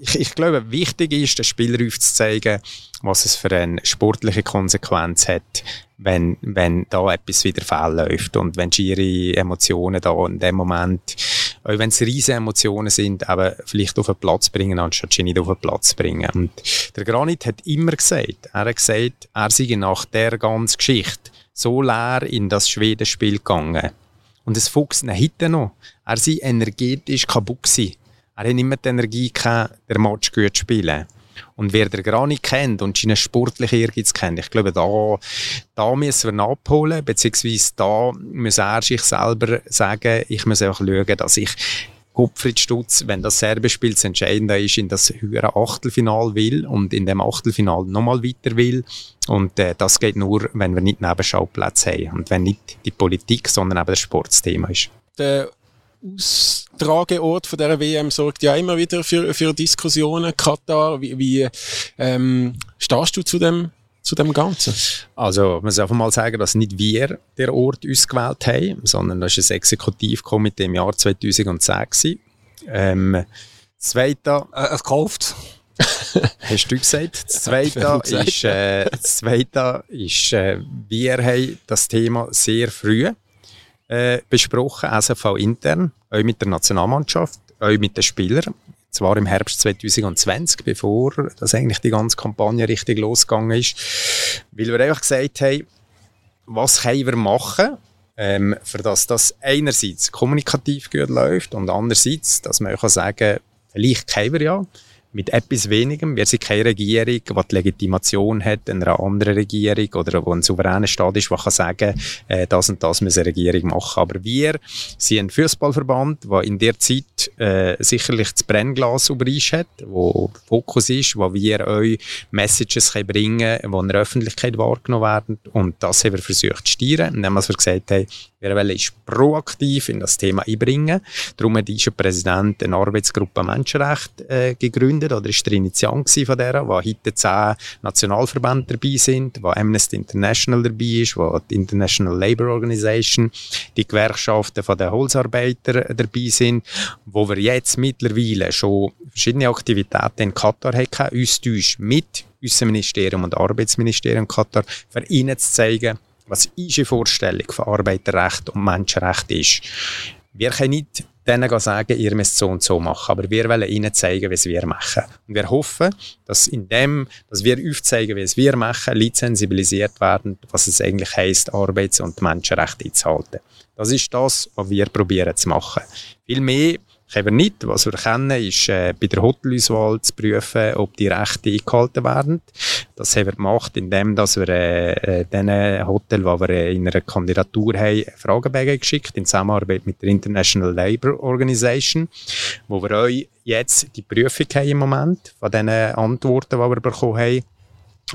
Ich, ich glaube, wichtig ist, den Spieler aufzuzeigen, was es für eine sportliche Konsequenz hat, wenn, wenn da etwas wieder läuft und wenn ihre Emotionen da in dem Moment, auch wenn es riesige Emotionen sind, aber vielleicht auf den Platz bringen, anstatt sie nicht auf den Platz bringen. Und der Granit hat immer gesagt, er hat gesagt, er sei nach der ganzen Geschichte so leer in das Schwedenspiel gegangen, und es fuchst ihn heute noch. Er sei energetisch kaputt gewesen. Er hat immer die Energie gehabt, den Match gut zu spielen. Und wer den gar nicht kennt und seine sportliche Ehrgeiz kennt, ich glaube, da, da müssen wir ihn abholen, beziehungsweise da muss er sich selber sagen, ich muss einfach schauen, dass ich Gottfried Stutz, wenn das Serbenspiel das Entscheidende ist, in das höhere Achtelfinal will und in dem Achtelfinal nochmal weiter will. Und äh, das geht nur, wenn wir nicht Nebenschauplätze haben und wenn nicht die Politik, sondern eben das Sportsthema ist. Der Austrageort von der WM sorgt ja immer wieder für, für Diskussionen. Katar, wie, wie ähm, stehst du zu dem zu dem Ganzen? Also, man muss einfach mal sagen, dass nicht wir den Ort uns gewählt haben, sondern das ist ein Exekutivkomitee im Jahr 2010 Ähm, das zweite... Äh, es gekauft. Hast du gesagt. Das zweite ist, äh, das zweite ist äh, wir haben das Thema sehr früh äh, besprochen, SFV intern, auch mit der Nationalmannschaft, auch mit den Spielern zwar im Herbst 2020, bevor das eigentlich die ganze Kampagne richtig losgegangen ist, weil wir einfach gesagt haben, was können wir machen, ähm, für dass das einerseits kommunikativ gut läuft und andererseits, dass man auch sagen kann, vielleicht können wir ja, mit etwas wenigem. Wir sind keine Regierung, die die Legitimation hat einer anderen Regierung oder wo ein souveräner Staat ist, der kann sagen, äh, das und das muss eine Regierung machen. Aber wir sind ein Fußballverband, der in der Zeit äh, sicherlich das Brennglas über hat, wo Fokus ist, wo wir euch Messages können bringen können, die in der Öffentlichkeit wahrgenommen werden. Und das haben wir versucht zu steuern, indem wir gesagt haben, wir wollen ist proaktiv in das Thema einbringen. Darum hat unser Präsident eine Arbeitsgruppe Menschenrecht äh, gegründet oder ist der Initiant von der, wo heute zehn Nationalverbände dabei sind, wo Amnesty International dabei ist, wo die International Labour Organization, die Gewerkschaften von den Holzarbeitern dabei sind, wo wir jetzt mittlerweile schon verschiedene Aktivitäten in Katar haben, uns mit unserem Ministerium und Arbeitsministerium Katar, für ihnen zu zeigen, was unsere Vorstellung von Arbeiterrecht und Menschenrecht ist. Wir können nicht denen sagen, ihr müsst so und so machen, aber wir wollen ihnen zeigen, es wir machen. Und wir hoffen, dass in dem, dass wir aufzeigen, es wir machen, Leute sensibilisiert werden, was es eigentlich heisst, Arbeits- und Menschenrechte einzuhalten. Das ist das, was wir probieren zu machen. Viel mehr wir nicht. Was wir kennen, ist äh, bei der Hotelauswahl zu prüfen, ob die Rechte eingehalten werden. Das haben wir gemacht, indem dass wir äh, äh, diesen Hotel, die wir äh, in einer Kandidatur haben, Fragebögen geschickt, in Zusammenarbeit mit der International Labour Organization, wo wir euch jetzt die Prüfung haben im Moment von diesen Antworten, die wir bekommen haben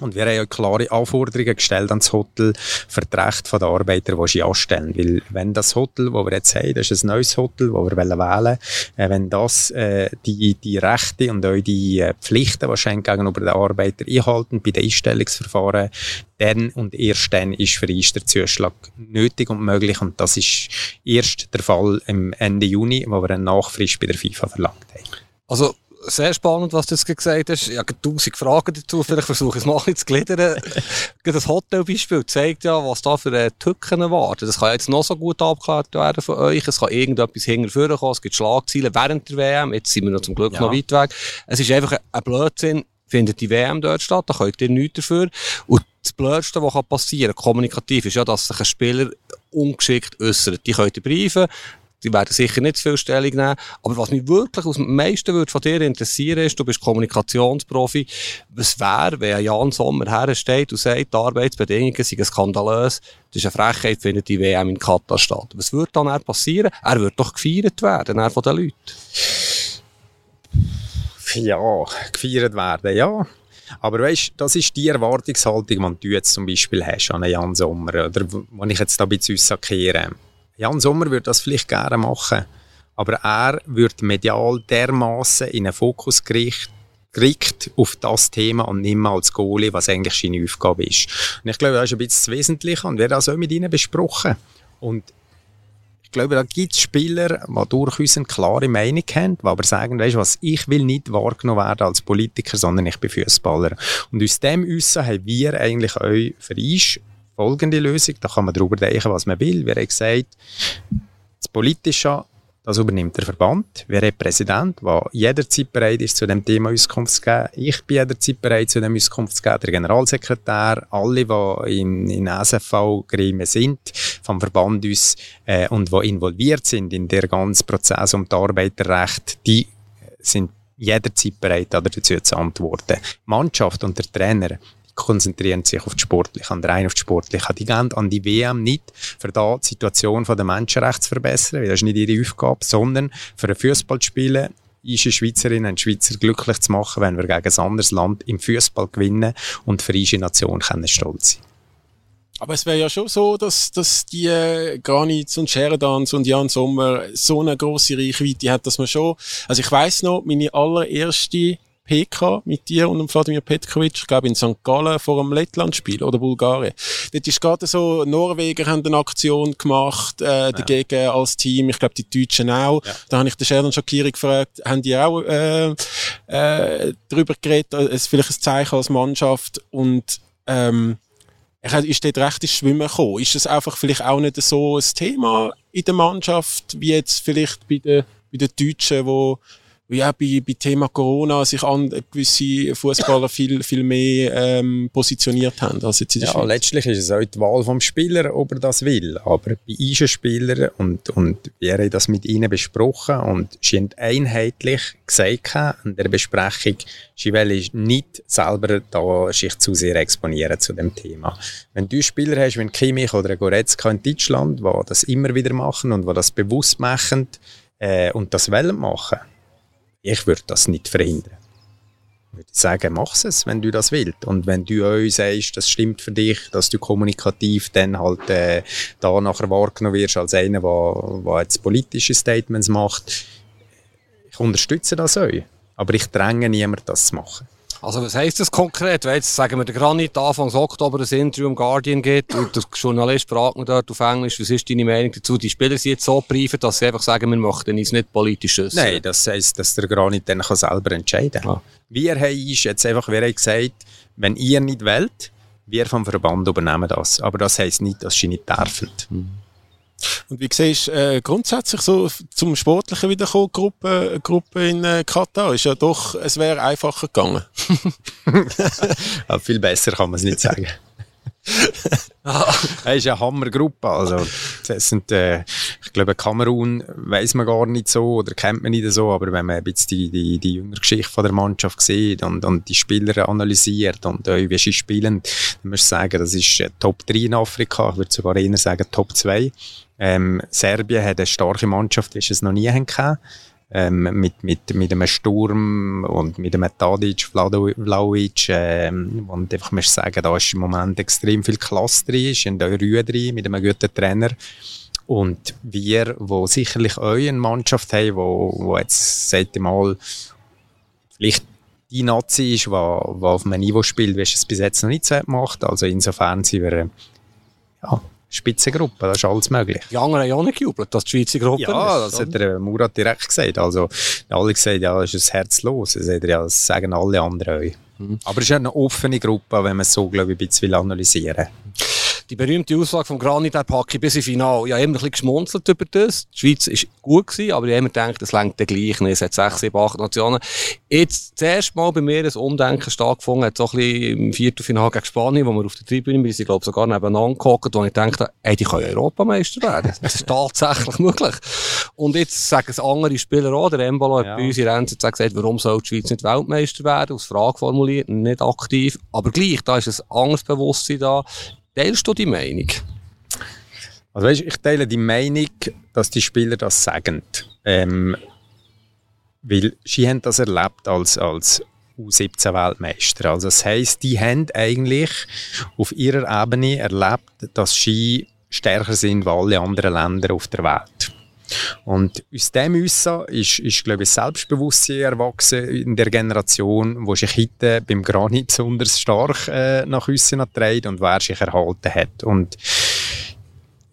und wir haben ja klare Anforderungen gestellt ans Hotel für die Rechte der Arbeiter, die sie anstellen. Weil wenn das Hotel, das wir jetzt haben, das ist ein neues Hotel, das wir wählen wollen, äh, wenn das äh, die, die Rechte und auch die äh, Pflichten wahrscheinlich gegenüber den Arbeitern einhalten bei den Einstellungsverfahren, dann und erst dann ist für uns der Zuschlag nötig und möglich. Und das ist erst der Fall im Ende Juni, wo wir einen Nachfrist bei der FIFA verlangt haben. Also sehr spannend, was du jetzt gesagt hast. Ich habe tausend Fragen dazu. Vielleicht versuche ich es mal ein zu gliedern. das Hotelbeispiel zeigt ja, was da für äh, Tücken warten. Das kann jetzt noch so gut abgeklärt werden von euch. Es kann irgendetwas hinterher kommen. Es gibt Schlagzeilen während der WM. Jetzt sind wir noch zum Glück ja. noch weit weg. Es ist einfach ein Blödsinn. Findet die WM dort statt, da könnt ihr nichts dafür. Und das Blödste, was passieren kann, kommunikativ, ist ja, dass sich ein Spieler ungeschickt äußert. Die könnt ihr briefen, die werden sicher nicht zu viel Stellung nehmen. Aber was mich wirklich am meisten würde von dir interessieren ist, du bist Kommunikationsprofi. Was wäre, wenn Jan Sommer hersteht und sagt, die Arbeitsbedingungen sind skandalös, das ist eine Frechheit, findet die WM in Katar statt. Was würde dann passieren? Er würde doch gefeiert werden, von den Leuten. Ja, gefeiert werden, ja. Aber weißt, das ist die Erwartungshaltung, die du jetzt zum Beispiel hast an Jan Sommer, oder wenn ich jetzt da ein bisschen aussackiere. Jan Sommer würde das vielleicht gerne machen, aber er wird medial dermaßen in einen Fokus gerichtet, kriegt auf das Thema und nicht mehr als Goalie, was eigentlich seine Aufgabe ist. Und ich glaube, das ist ein bisschen das Wesentliche und wird das auch mit ihnen besprochen. Und ich glaube, da gibt es Spieler, die durchaus eine klare Meinung haben, die aber sagen, weißt du was, ich will nicht wahrgenommen werden als Politiker, sondern ich bin Fußballer. Und aus dem Wissen haben wir eigentlich auch für folgende Lösung. Da kann man darüber denken, was man will. Wir haben gesagt, das Politische, das übernimmt der Verband. Wir haben Präsident, der jederzeit bereit ist, zu dem Thema Auskunft zu geben. Ich bin jederzeit bereit, zu dem Auskunft zu geben. Der Generalsekretär, alle, die in, in SFV-Gremien sind, vom Verband uns, äh, und die involviert sind in der ganzen Prozess um das Arbeiterrecht, die sind jederzeit bereit, dazu zu antworten. Mannschaft und der Trainer konzentrieren sich auf die Sportliche, an der einen auf die Sportliche. Die gehen an die WM nicht, für da die Situation der Menschenrechte zu verbessern, weil das ist nicht ihre Aufgabe, sondern für ein Fußball zu spielen, unsere Schweizerinnen und Schweizer glücklich zu machen, wenn wir gegen ein anderes Land im Fußball gewinnen und für unsere Nation können stolz sein. Aber es wäre ja schon so, dass, dass die äh, Granitz und Sheridans und Jan Sommer so eine große Reichweite hat, dass man schon, also ich weiß noch, meine allererste PK mit dir und dem Vladimir Petkovic, ich glaube in St. Gallen vor einem Lettland-Spiel oder Bulgarien. Dort ist gerade so, Norweger haben eine Aktion gemacht äh, dagegen ja. als Team, ich glaube die Deutschen auch. Ja. Da habe ich den Sheldon Shakiri gefragt, haben die auch äh, äh, darüber geredet, äh, es vielleicht ein Zeichen als Mannschaft und ähm, ist dort recht ins Schwimmen gekommen. Ist das einfach vielleicht auch nicht so ein Thema in der Mannschaft, wie jetzt vielleicht bei den, bei den Deutschen, wo ja, bei, bei Thema Corona sich an gewisse Fußballer viel, viel mehr ähm, positioniert haben als jetzt in der Ja, Schweiz. letztlich ist es auch die Wahl vom Spieler, ob er das will. Aber bei unseren Spielern, und, und wir haben das mit ihnen besprochen und sie haben einheitlich gesagt in der Besprechung, sie wollen nicht selber da sich zu sehr exponieren zu dem Thema. Wenn du Spieler hast, wie Kimmich oder Goretzka in Deutschland, die das immer wieder machen und die das bewusst machen äh, und das wollen machen, ich würde das nicht verhindern. Ich würde sagen, mach es, wenn du das willst. Und wenn du euch sagst, das stimmt für dich, dass du kommunikativ dann halt äh, da nachher wahrgenommen wirst als einer, der, der jetzt politische Statements macht, ich unterstütze das euch. Aber ich dränge niemanden, das zu machen. Also was heisst das konkret? Wenn jetzt, sagen wir, der Granit Anfang Oktober ein Interview im Guardian gibt und der Journalist fragt mich dort auf Englisch, was ist deine Meinung dazu? Die Spieler sind jetzt so privat, dass sie einfach sagen, wir möchten uns nicht politisch äußern. Nein, das heisst, dass der Granit dann selber entscheiden kann. Ah. Wir haben jetzt einfach, wir haben gesagt, wenn ihr nicht wollt, wir vom Verband übernehmen das. Aber das heisst nicht, dass sie nicht dürfen. Mhm. Und wie siehst du äh, grundsätzlich so zum Sportlichen wiederkommen, Gruppe, Gruppe in äh, Katar? Ist ja doch, es wäre einfacher gegangen. ja, viel besser kann man es nicht sagen. es ist eine Hammergruppe. Also, das sind, äh, ich glaube, Kamerun weiß man gar nicht so oder kennt man nicht so, aber wenn man bisschen die, die, die jüngere Geschichte von der Mannschaft sieht und, und die Spieler analysiert und äh, wie sie spielen, dann muss ich sagen, das ist äh, Top 3 in Afrika. Ich würde sogar eher sagen Top 2. Ähm, Serbien hat eine starke Mannschaft, wie es noch nie hatten. Ähm, mit, mit, mit einem Sturm und mit einem Tadic, Vlaovic, ähm, und einfach muss sagen, da ist im Moment extrem viel Klasse drin, ist in der Rühe drin, mit einem guten Trainer. Und wir, wo sicherlich auch eine Mannschaft haben, wo, wo jetzt, seit mal, vielleicht die Nazi ist, die auf einem Niveau spielt, wie es bis jetzt noch nicht so macht. Also insofern sind wir, ja, Spitzengruppe, das ist alles möglich. Die anderen haben ja auch nicht gejubelt, dass die Schweizer Gruppe Ja, ist. das hat der Murat direkt gesagt. Also, alle gesagt, ja, das ist ein herzlos. Das, hat er ja, das sagen alle anderen auch. Aber es ist ja eine offene Gruppe, wenn man es so, glaube ich, ein bisschen analysieren Die berühmte Aussage von Granit, der packe ich bis ins Finale. Ich habe immer ein bisschen geschmunzelt über das. Die Schweiz war gut, gewesen, aber ich habe immer gedacht, das längt dann gleich nicht. Es hat sechs, sieben, acht Nationen. Jetzt, das erste Mal bei mir ein Umdenken stattgefunden, hat so ein bisschen im Viertelfinale gegen Spanien, wo wir auf der Tribüne, wir sind, glaube ich, sogar nebeneinander gehockt, wo ich dachte, ey, die können Europameister werden. Das ist tatsächlich möglich. Und jetzt sagen es andere Spieler auch, der Embolo hat Ja. bei uns in Renzen gesagt, warum soll die Schweiz nicht Weltmeister werden? Aus Frage formuliert, nicht aktiv. Aber gleich, da ist ein anderes Bewusstsein da. Teilst du die Meinung? Also weißt, ich teile die Meinung, dass die Spieler das sagen. Ähm, weil sie haben das erlebt als, als U17-Weltmeister. Also das heisst, die haben eigentlich auf ihrer Ebene erlebt, dass sie stärker sind als alle anderen Länder auf der Welt. Und aus dem Wissen ist, ist glaube ich, Selbstbewusstsein erwachsen in der Generation, wo sich heute beim Granit besonders stark äh, nach außen trägt und wer sich erhalten hat. Und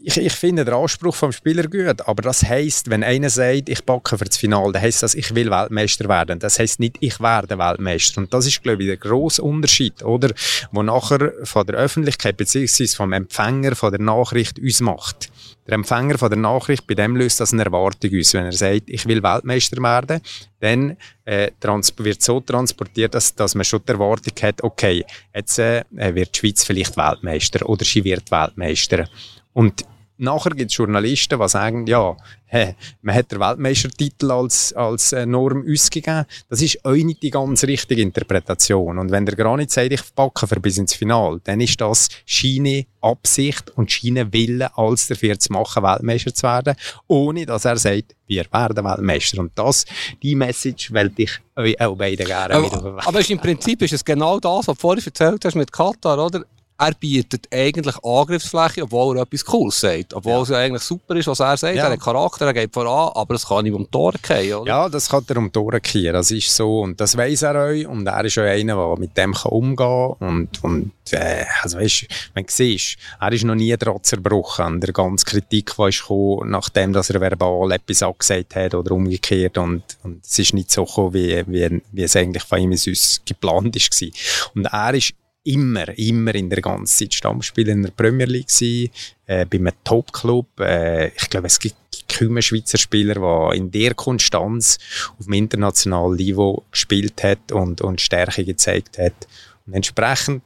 ich, ich finde den Anspruch vom Spieler gut, aber das heißt, wenn einer sagt, ich backe für das Finale, dann heißt das, ich will Weltmeister werden. Das heißt nicht, ich werde Weltmeister. Und das ist, glaube ich, der grosse Unterschied, oder? Wo nachher von der Öffentlichkeit beziehungsweise vom Empfänger von der Nachricht uns macht. Der Empfänger von der Nachricht, bei dem löst das eine Erwartung aus. Wenn er sagt, ich will Weltmeister werden, dann äh, wird so transportiert, dass, dass man schon die Erwartung hat, okay, jetzt äh, wird die Schweiz vielleicht Weltmeister oder sie wird Weltmeister. Und nachher gibt es Journalisten, die sagen, ja, hä, man hat den Weltmeistertitel als, als äh, Norm ausgegeben. Das ist auch nicht die ganz richtige Interpretation. Und wenn der Granit sagt, ich packe für bis ins Finale, dann ist das Schiene Absicht und Schiene Wille, als dafür zu machen, Weltmeister zu werden, ohne dass er sagt, wir werden Weltmeister. Und das, die Message wollte ich euch auch beide gerne Aber, aber ist im Prinzip ist es genau das, was du vorhin erzählt hast mit Katar, oder? Er bietet eigentlich Angriffsfläche, obwohl er etwas Cooles sagt. Obwohl es ja eigentlich super ist, was er sagt. Ja. Er hat Charakter, er geht voran, aber es kann ihm um die Tore gehen, oder? Ja, das kann er um die Ohren kehren. Das ist so. Und das weiss er euch. Und er ist auch einer, der mit dem kann umgehen kann. Und, und äh, also weißt, wenn du siehst, er ist noch nie dran zerbrochen an der ganzen Kritik, die ist gekommen, nachdem dass er verbal etwas angesagt hat oder umgekehrt. Und, und es ist nicht so gekommen, wie, wie, wie es eigentlich von ihm aus geplant war. Und er ist immer, immer in der ganzen Zeit Stammspieler in der Premier League gewesen, äh, bei einem Top-Club. Äh, ich glaube, es gibt kaum einen Schweizer Spieler, der in der Konstanz auf dem internationalen Niveau gespielt hat und, und Stärke gezeigt hat. Und entsprechend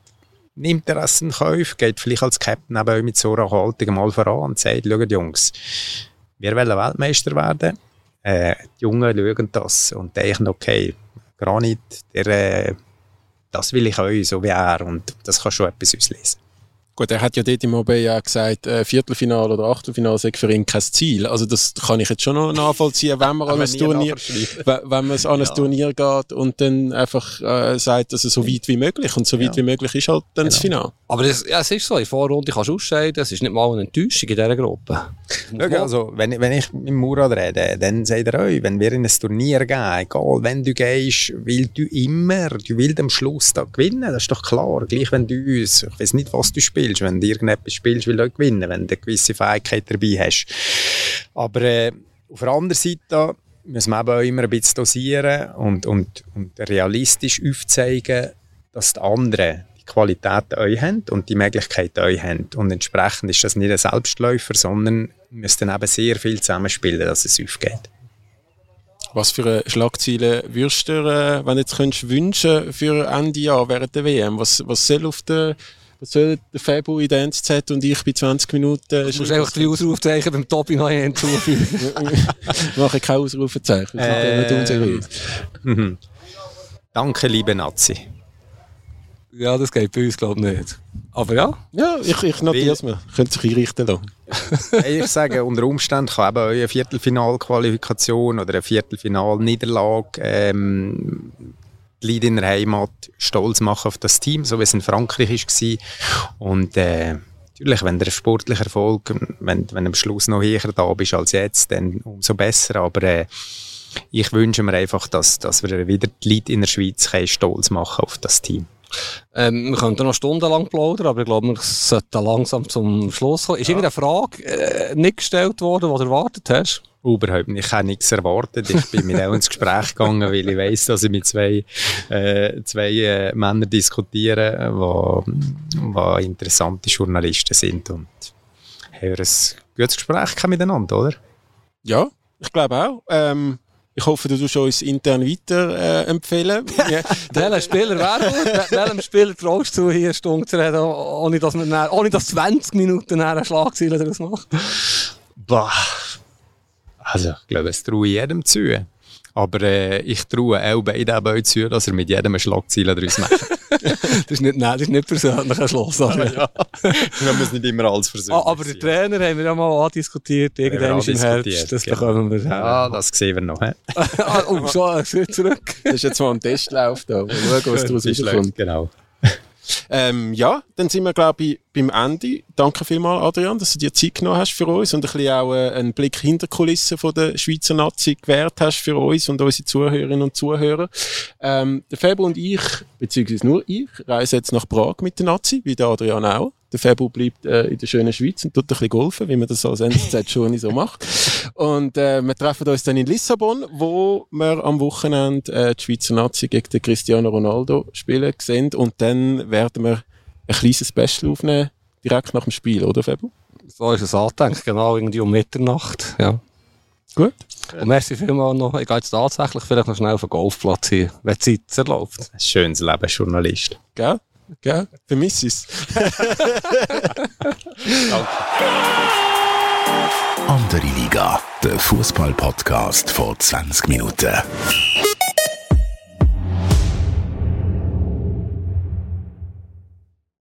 nimmt er in Kauf, geht vielleicht als Captain eben mit so einer Haltung mal voran und sagt, schaut Jungs, wir wollen Weltmeister werden. Äh, die Jungen schauen das und denken, okay, Granit, der, äh, das will ich euch, so wie er. Und das kann schon etwas auslesen. Gut, er hat ja dort im OB ja gesagt, äh, Viertelfinale oder Achtelfinale sei für ihn kein Ziel. Also das kann ich jetzt schon noch nachvollziehen, wenn man an ein nie Turnier, wenn man an ein Turnier geht und dann einfach äh, sagt, dass es so weit wie möglich und so weit Ja. wie möglich ist halt dann das Genau. Finale. Aber das, ja, es ist so, in Vorrunde kannst du ausscheiden, es ist nicht mal eine Enttäuschung in dieser Gruppe. Schau, also, wenn, wenn ich mit Murat rede, dann sagt er euch, wenn wir in ein Turnier gehen, egal wenn du gehst, willst du immer, du willst am Schluss da gewinnen, das ist doch klar. Gleich wenn du uns, ich weiß nicht, was du spielst, wenn du irgendetwas spielst, willst du gewinnen, wenn du eine gewisse Fähigkeit dabei hast. Aber äh, auf der anderen Seite müssen wir eben auch immer ein bisschen dosieren und, und, und realistisch aufzeigen, dass die anderen die Qualitäten euch haben und die Möglichkeiten euch haben. Und entsprechend ist das nicht ein Selbstläufer, sondern müsst dann eben sehr viel zusammenspielen, dass es aufgeht. Was für Schlagziele würdest du dir, äh, wenn du jetzt wünschen für Ende Jahr während der WM? Was, was soll auf der was soll der Februar in der NZZ und ich bei 20 Minuten Du musst einfach drei Ausrufzeichen beim Topi noch hinzufügen. mache keine Ausrufezeichen. Das ist nicht unseriös. Mhm. Danke, liebe Nazi. ja, das geht bei uns, glaube ich, nicht. Aber ja, Ja, ich, ich notiere es mir. Könnt sich einrichten lassen. Ich sage, unter Umständen kann eben eine Viertelfinalqualifikation oder eine Viertelfinalniederlage ähm, die Leute in der Heimat stolz machen auf das Team, so wie es in Frankreich war. Und äh, natürlich, wenn der sportliche Erfolg, wenn, wenn am Schluss noch höher da bist als jetzt, dann umso besser. Aber äh, ich wünsche mir einfach, dass, dass wir wieder die Leute in der Schweiz stolz machen auf das Team. Ähm, wir könnten noch stundenlang plaudern, aber ich glaube, wir sollten langsam zum Schluss kommen. Ist irgendeine Frage äh, nicht gestellt worden, die du erwartet hast? Überhaupt nicht. Ich habe nichts erwartet. Ich bin mit auch ins Gespräch gegangen, weil ich weiss, dass ich mit zwei, äh, zwei äh, Männern diskutiere, die interessante Journalisten sind und haben ein gutes Gespräch miteinander, oder? Ja, ich glaube auch. Ähm, ich hoffe, du tust uns intern weiter äh, empfehlen. Ja. Welcher Spieler wäre gut? Welchem Spieler traust du hier eine Stunde zu reden, ohne dass, man dann, ohne dass 20 Minuten eine Schlagzeile daraus macht? Bah. Also, ich glaube, es traue jedem zu. Aber äh, ich traue auch beiden zu, dass er mit jedem eine Schlagzeile daraus macht. das, ist nicht, nein, das ist nicht persönlich ein Schluss. Aber ja. Wir müssen nicht immer alles versuchen. Ah, aber den Trainer haben wir ja mal andiskutiert, irgendwann im Herbst. Das genau. bekommen wir. Ja, das sehen wir noch. ah, oh, schon, zurück. Das ist jetzt mal ein Testlauf da. Mal schauen, was daraus rauskommt. Genau. Ähm, ja, dann sind wir, glaube ich, beim Ende. Danke vielmals, Adrian, dass du dir Zeit genommen hast für uns und ein bisschen auch äh, einen Blick hinter die Kulissen von der Schweizer Nazi gewährt hast für uns und unsere Zuhörerinnen und Zuhörer. Ähm, der Febo und ich, beziehungsweise nur ich, reisen jetzt nach Prag mit der Nazi, wie der Adrian auch. Der Febo bleibt äh, in der schönen Schweiz und tut ein bisschen golfen, wie man das als NZZ schon so macht. Und äh, wir treffen uns dann in Lissabon, wo wir am Wochenende äh, die Schweizer Nazi gegen den Cristiano Ronaldo spielen sehen. Und dann werden wir ein kleines Special aufnehmen, direkt nach dem Spiel, oder Febo? So ist es angedenkt, genau, irgendwie um Mitternacht, ja. Gut. Und merci vielmals noch. Ich gehe jetzt tatsächlich vielleicht noch schnell auf den Golfplatz hin, wenn die Zeit erlaubt. Ein schönes Leben, Journalist. Gell? Gell? Vermisse es. Andere Liga, der Fußball-Podcast vor 20 Minuten.